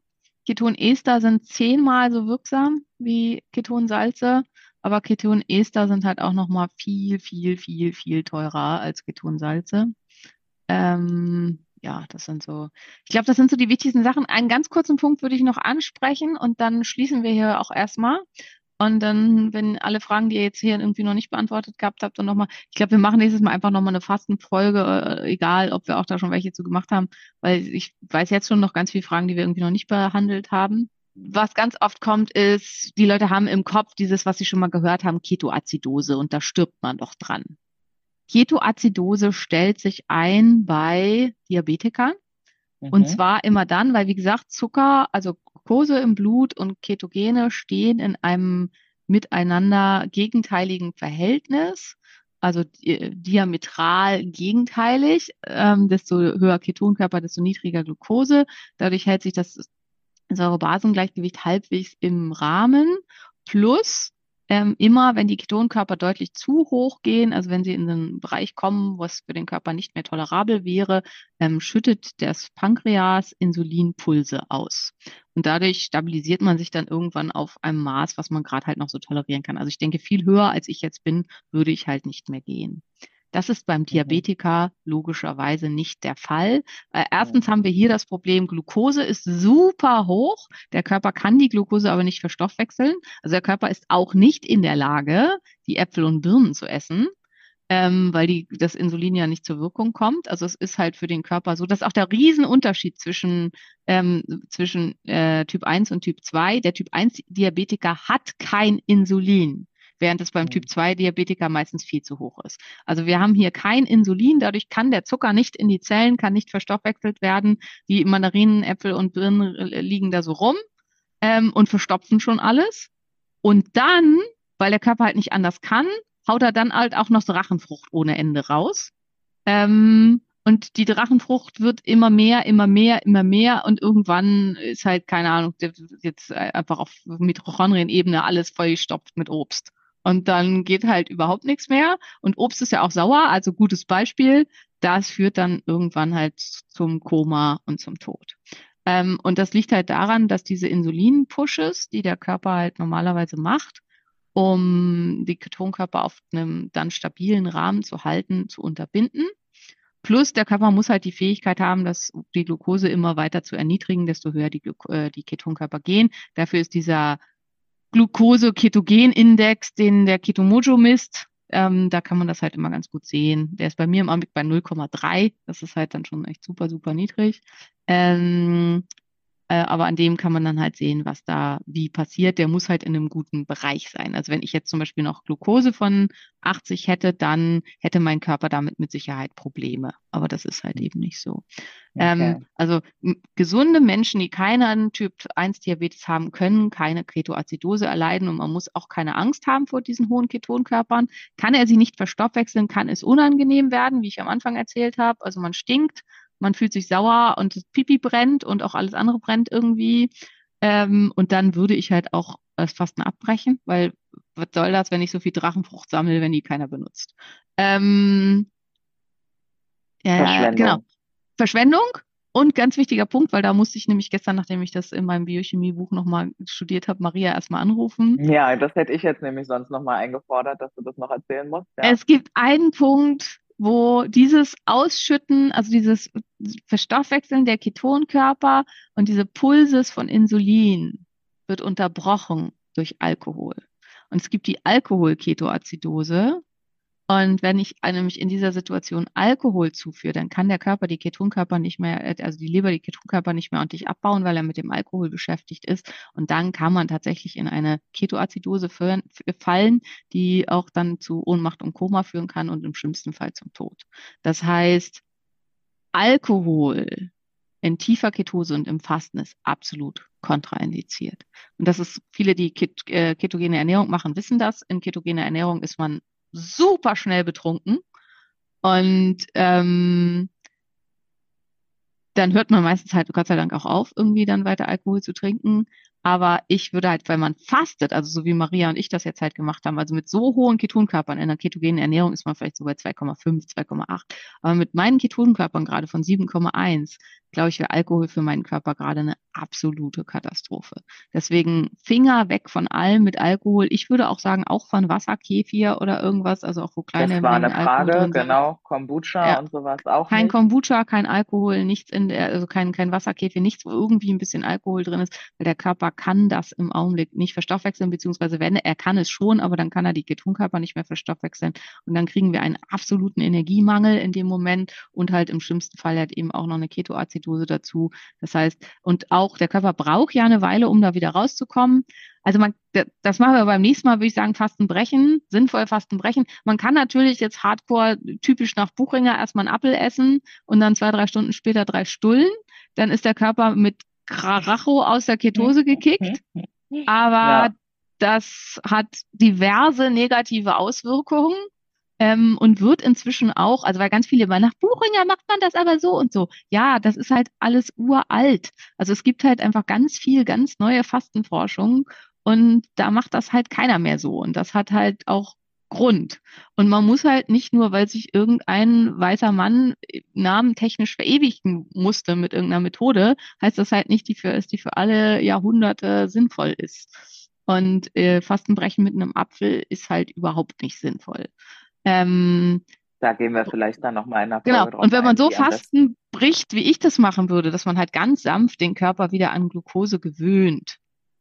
Ketonester sind zehnmal so wirksam wie Ketonsalze, aber Ketonester sind halt auch nochmal viel, viel, viel, viel teurer als Ketonsalze. Ähm, ja, das sind so, ich glaube, das sind so die wichtigsten Sachen. Einen ganz kurzen Punkt würde ich noch ansprechen und dann schließen wir hier auch erstmal. Und dann, wenn alle Fragen, die ihr jetzt hier irgendwie noch nicht beantwortet gehabt habt, dann nochmal, ich glaube, wir machen nächstes Mal einfach nochmal eine Fastenfolge, äh, egal, ob wir auch da schon welche zu gemacht haben, weil ich weiß jetzt schon noch ganz viele Fragen, die wir irgendwie noch nicht behandelt haben. Was ganz oft kommt, ist, die Leute haben im Kopf dieses, was sie schon mal gehört haben, Ketoazidose und da stirbt man doch dran. Ketoazidose stellt sich ein bei Diabetikern. Und Mhm. zwar immer dann, weil wie gesagt, Zucker, also Glucose im Blut und Ketogene stehen in einem miteinander gegenteiligen Verhältnis, also di- diametral gegenteilig. Ähm, desto höher Ketonkörper, desto niedriger Glucose. Dadurch hält sich das Säurebasengleichgewicht halbwegs im Rahmen. Plus ähm, immer, wenn die Ketonkörper deutlich zu hoch gehen, also wenn sie in einen Bereich kommen, was für den Körper nicht mehr tolerabel wäre, ähm, schüttet das Pankreas Insulinpulse aus. Und dadurch stabilisiert man sich dann irgendwann auf einem Maß, was man gerade halt noch so tolerieren kann. Also ich denke, viel höher als ich jetzt bin, würde ich halt nicht mehr gehen. Das ist beim Diabetiker logischerweise nicht der Fall. Äh, erstens haben wir hier das Problem, Glucose ist super hoch. Der Körper kann die Glucose aber nicht verstoffwechseln. Also der Körper ist auch nicht in der Lage, die Äpfel und Birnen zu essen ähm, weil die, das Insulin ja nicht zur Wirkung kommt. Also es ist halt für den Körper so, das ist auch der Riesenunterschied zwischen, ähm, zwischen äh, Typ 1 und Typ 2. Der Typ 1 Diabetiker hat kein Insulin, während es beim Mhm. Typ 2 Diabetiker meistens viel zu hoch ist. Also wir haben hier kein Insulin, dadurch kann der Zucker nicht in die Zellen, kann nicht verstoffwechselt werden. Die Mandarinen, Äpfel und Birnen äh, liegen da so rum ähm, und verstopfen schon alles. Und dann, weil der Körper halt nicht anders kann, haut er dann halt auch noch Drachenfrucht ohne Ende raus. Ähm, und die Drachenfrucht wird immer mehr, immer mehr, immer mehr und irgendwann ist halt, keine Ahnung, jetzt einfach auf Mitochondrien-Ebene alles vollgestopft mit Obst. Und dann geht halt überhaupt nichts mehr. Und Obst ist ja auch sauer, also gutes Beispiel. Das führt dann irgendwann halt zum Koma und zum Tod. Ähm, und das liegt halt daran, dass diese Insulin-Pushes, die der Körper halt normalerweise macht, um die Ketonkörper auf einem dann stabilen Rahmen zu halten, zu unterbinden. Plus der Körper muss halt die Fähigkeit haben, dass die Glucose immer weiter zu erniedrigen, desto höher die, äh, die Ketonkörper gehen. Dafür ist dieser Glucose-Ketogen-Index, den der Ketomojo misst, ähm, da kann man das halt immer ganz gut sehen. Der ist bei mir im Augenblick bei 0,3. Das ist halt dann schon echt super, super niedrig. Ähm, äh, aber an dem kann man dann halt sehen, was da wie passiert. Der muss halt in einem guten Bereich sein. Also wenn ich jetzt zum Beispiel noch Glucose von 80 hätte, dann hätte mein Körper damit mit Sicherheit Probleme. Aber das ist halt eben nicht so. Ähm, Okay. also m- gesunde Menschen, die keinen Typ 1 Diabetes haben, können keine Ketoazidose erleiden und man muss auch keine Angst haben vor diesen hohen Ketonkörpern. Kann er sie nicht verstoffwechseln, kann es unangenehm werden, wie ich am Anfang erzählt habe. Also man stinkt, man fühlt sich sauer und das Pipi brennt und auch alles andere brennt irgendwie. Ähm, und dann würde ich halt auch das Fasten abbrechen, weil was soll das, wenn ich so viel Drachenfrucht sammle, wenn die keiner benutzt? Ähm, ja, Verschwendung. genau. Verschwendung und ganz wichtiger Punkt, weil da musste ich nämlich gestern, nachdem ich das in meinem Biochemiebuch nochmal studiert habe, Maria erstmal anrufen. Ja, das hätte ich jetzt nämlich sonst nochmal eingefordert, dass du das noch erzählen musst. Ja. Es gibt einen Punkt, wo dieses Ausschütten, also dieses Verstoffwechseln der Ketonkörper und diese Pulses von Insulin wird unterbrochen durch Alkohol. Und es gibt die Alkoholketoazidose. Und wenn ich nämlich in dieser Situation Alkohol zuführe, dann kann der Körper die Ketonkörper nicht mehr, äh, also die Leber die Ketonkörper nicht mehr ordentlich abbauen, weil er mit dem Alkohol beschäftigt ist. Und dann kann man tatsächlich in eine Ketoazidose fallen, die auch dann zu Ohnmacht und Koma führen kann und im schlimmsten Fall zum Tod. Das heißt, Alkohol in tiefer Ketose und im Fasten ist absolut kontraindiziert. Und das ist, viele, die äh, ketogene Ernährung machen, wissen das. In ketogener Ernährung ist man super schnell betrunken. Und ähm, dann hört man meistens halt Gott sei Dank auch auf, irgendwie dann weiter Alkohol zu trinken. Aber ich würde halt, wenn man fastet, also so wie Maria und ich das jetzt halt gemacht haben, also mit so hohen Ketonkörpern in einer ketogenen Ernährung ist man vielleicht so bei 2,5, 2,8. Aber mit meinen Ketonkörpern gerade von 7,1 glaube ich, wäre Alkohol für meinen Körper gerade eine absolute Katastrophe. Deswegen Finger weg von allem mit Alkohol. Ich würde auch sagen, auch von Wasser, Kefir oder irgendwas, also auch wo kleine Das war eine Alkohol Frage, genau. Kombucha Ja. und sowas auch Kein nicht. Kombucha, kein Alkohol, nichts in der, also kein, kein Wasserkefir, nichts, wo irgendwie ein bisschen Alkohol drin ist, weil der Körper kann das im Augenblick nicht verstoffwechseln, beziehungsweise wenn er kann es schon, aber dann kann er die Ketonkörper nicht mehr verstoffwechseln und dann kriegen wir einen absoluten Energiemangel in dem Moment und halt im schlimmsten Fall halt eben auch noch eine Ketoazidose dazu. Das heißt, und auch der Körper braucht ja eine Weile, um da wieder rauszukommen. Also man, das machen wir beim nächsten Mal, würde ich sagen, Fasten brechen, sinnvoll Fasten brechen. Man kann natürlich jetzt hardcore, typisch nach Buchinger, erstmal einen Apfel essen und dann zwei, drei Stunden später drei Stullen. Dann ist der Körper mit Karacho aus der Ketose gekickt. Aber Ja. das hat diverse negative Auswirkungen. Ähm, und wird inzwischen auch, also weil ganz viele immer nach Buchinger macht man das aber so und so. Ja, das ist halt alles uralt. Also es gibt halt einfach ganz viel, ganz neue Fastenforschung und da macht das halt keiner mehr so. Und das hat halt auch Grund. Und man muss halt nicht nur, weil sich irgendein weißer Mann äh, namentechnisch verewigen musste mit irgendeiner Methode, heißt das halt nicht, die für ist, die für alle Jahrhunderte sinnvoll ist. Und äh, Fastenbrechen mit einem Apfel ist halt überhaupt nicht sinnvoll. Ähm, Da gehen wir vielleicht dann nochmal in einer Folge Genau. drauf Und wenn man so Fasten bricht, wie ich das machen würde, dass man halt ganz sanft den Körper wieder an Glucose gewöhnt,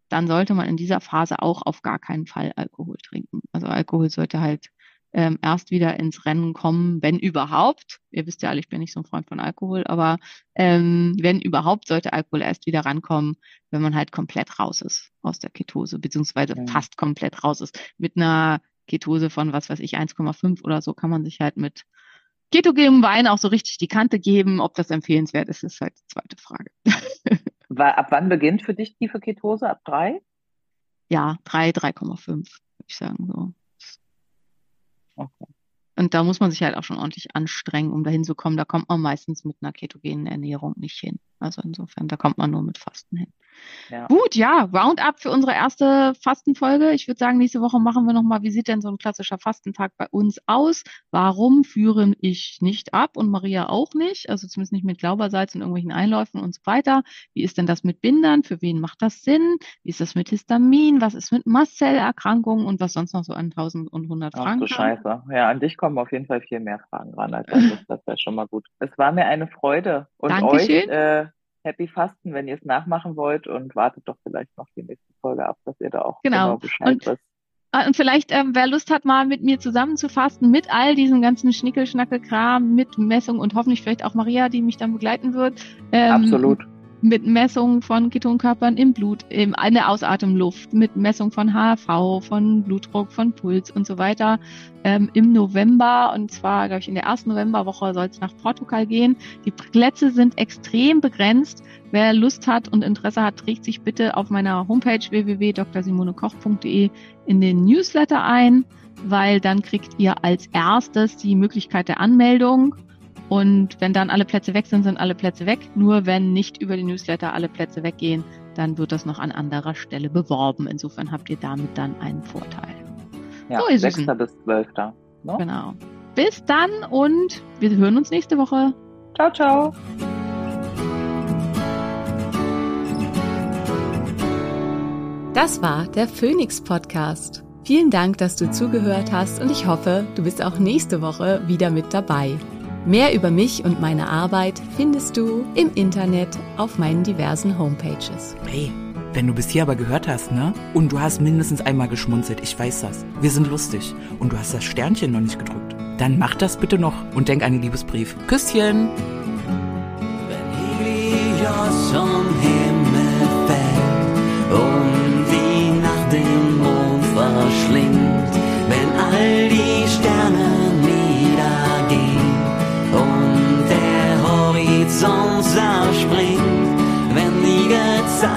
dann sollte man in dieser Phase auch auf gar keinen Fall Alkohol trinken. Also Alkohol sollte halt ähm, erst wieder ins Rennen kommen, wenn überhaupt. Ihr wisst ja alle, ich bin nicht so ein Freund von Alkohol, aber ähm, wenn überhaupt, sollte Alkohol erst wieder rankommen, wenn man halt komplett raus ist aus der Ketose, beziehungsweise Mhm. fast komplett raus ist. Mit einer Ketose von, was weiß ich, 1,5 oder so kann man sich halt mit ketogenem Wein auch so richtig die Kante geben. Ob das empfehlenswert ist, ist halt die zweite Frage. Ab wann beginnt für dich tiefe Ketose? Ab drei? Ja, 3, 3,5, würde ich sagen, so. Okay. Und da muss man sich halt auch schon ordentlich anstrengen, um dahin zu kommen. Da kommt man meistens mit einer ketogenen Ernährung nicht hin. Also insofern, da kommt man nur mit Fasten hin. Ja. Gut, ja, Roundup für unsere erste Fastenfolge. Ich würde sagen, nächste Woche machen wir nochmal, wie sieht denn so ein klassischer Fastentag bei uns aus? Warum führe ich nicht ab und Maria auch nicht? Also zumindest nicht mit Glaubersalz und irgendwelchen Einläufen und so weiter. Wie ist denn das mit Bindern? Für wen macht das Sinn? Wie ist das mit Histamin? Was ist mit Mastzellerkrankungen und was sonst noch so an 1000 und 100 Ach Fragen du kam? Scheiße. Ja, an dich kommen auf jeden Fall viel mehr Fragen ran als mich. Das wäre schon mal gut. Es war mir eine Freude. Und Dankeschön. euch äh, Happy Fasten, wenn ihr es nachmachen wollt und wartet doch vielleicht noch die nächste Folge ab, dass ihr da auch Genau. genau Bescheid Und- wisst. Ah, Und vielleicht, ähm, wer Lust hat, mal mit mir zusammen zu fasten, mit all diesem ganzen Schnickel-Schnackel-Kram, mit Messung und hoffentlich vielleicht auch Maria, die mich dann begleiten wird. Ähm, Absolut. Mit Messung von Ketonkörpern im Blut, in der Ausatemluft, mit Messung von HRV, von Blutdruck, von Puls und so weiter. Ähm, Im November, und zwar, glaube ich, in der ersten Novemberwoche soll es nach Portugal gehen. Die Plätze sind extrem begrenzt. Wer Lust hat und Interesse hat, trägt sich bitte auf meiner Homepage www.drsimonekoch.de in den Newsletter ein, weil dann kriegt ihr als erstes die Möglichkeit der Anmeldung. Und wenn dann alle Plätze weg sind, sind alle Plätze weg. Nur wenn nicht über den Newsletter alle Plätze weggehen, dann wird das noch an anderer Stelle beworben. Insofern habt ihr damit dann einen Vorteil. Ja, So, ihr 6. Süßen. bis 12. Ne? Genau. Bis dann und wir hören uns nächste Woche. Ciao, ciao. Das war der Phoenix Podcast. Vielen Dank, dass du zugehört hast und ich hoffe, du bist auch nächste Woche wieder mit dabei. Mehr über mich und meine Arbeit findest du im Internet auf meinen diversen Homepages. Hey, wenn du bis hier aber gehört hast, ne? Und du hast mindestens einmal geschmunzelt, ich weiß das. Wir sind lustig. Und du hast das Sternchen noch nicht gedrückt. Dann mach das bitte noch und denk an den Liebesbrief. Küsschen!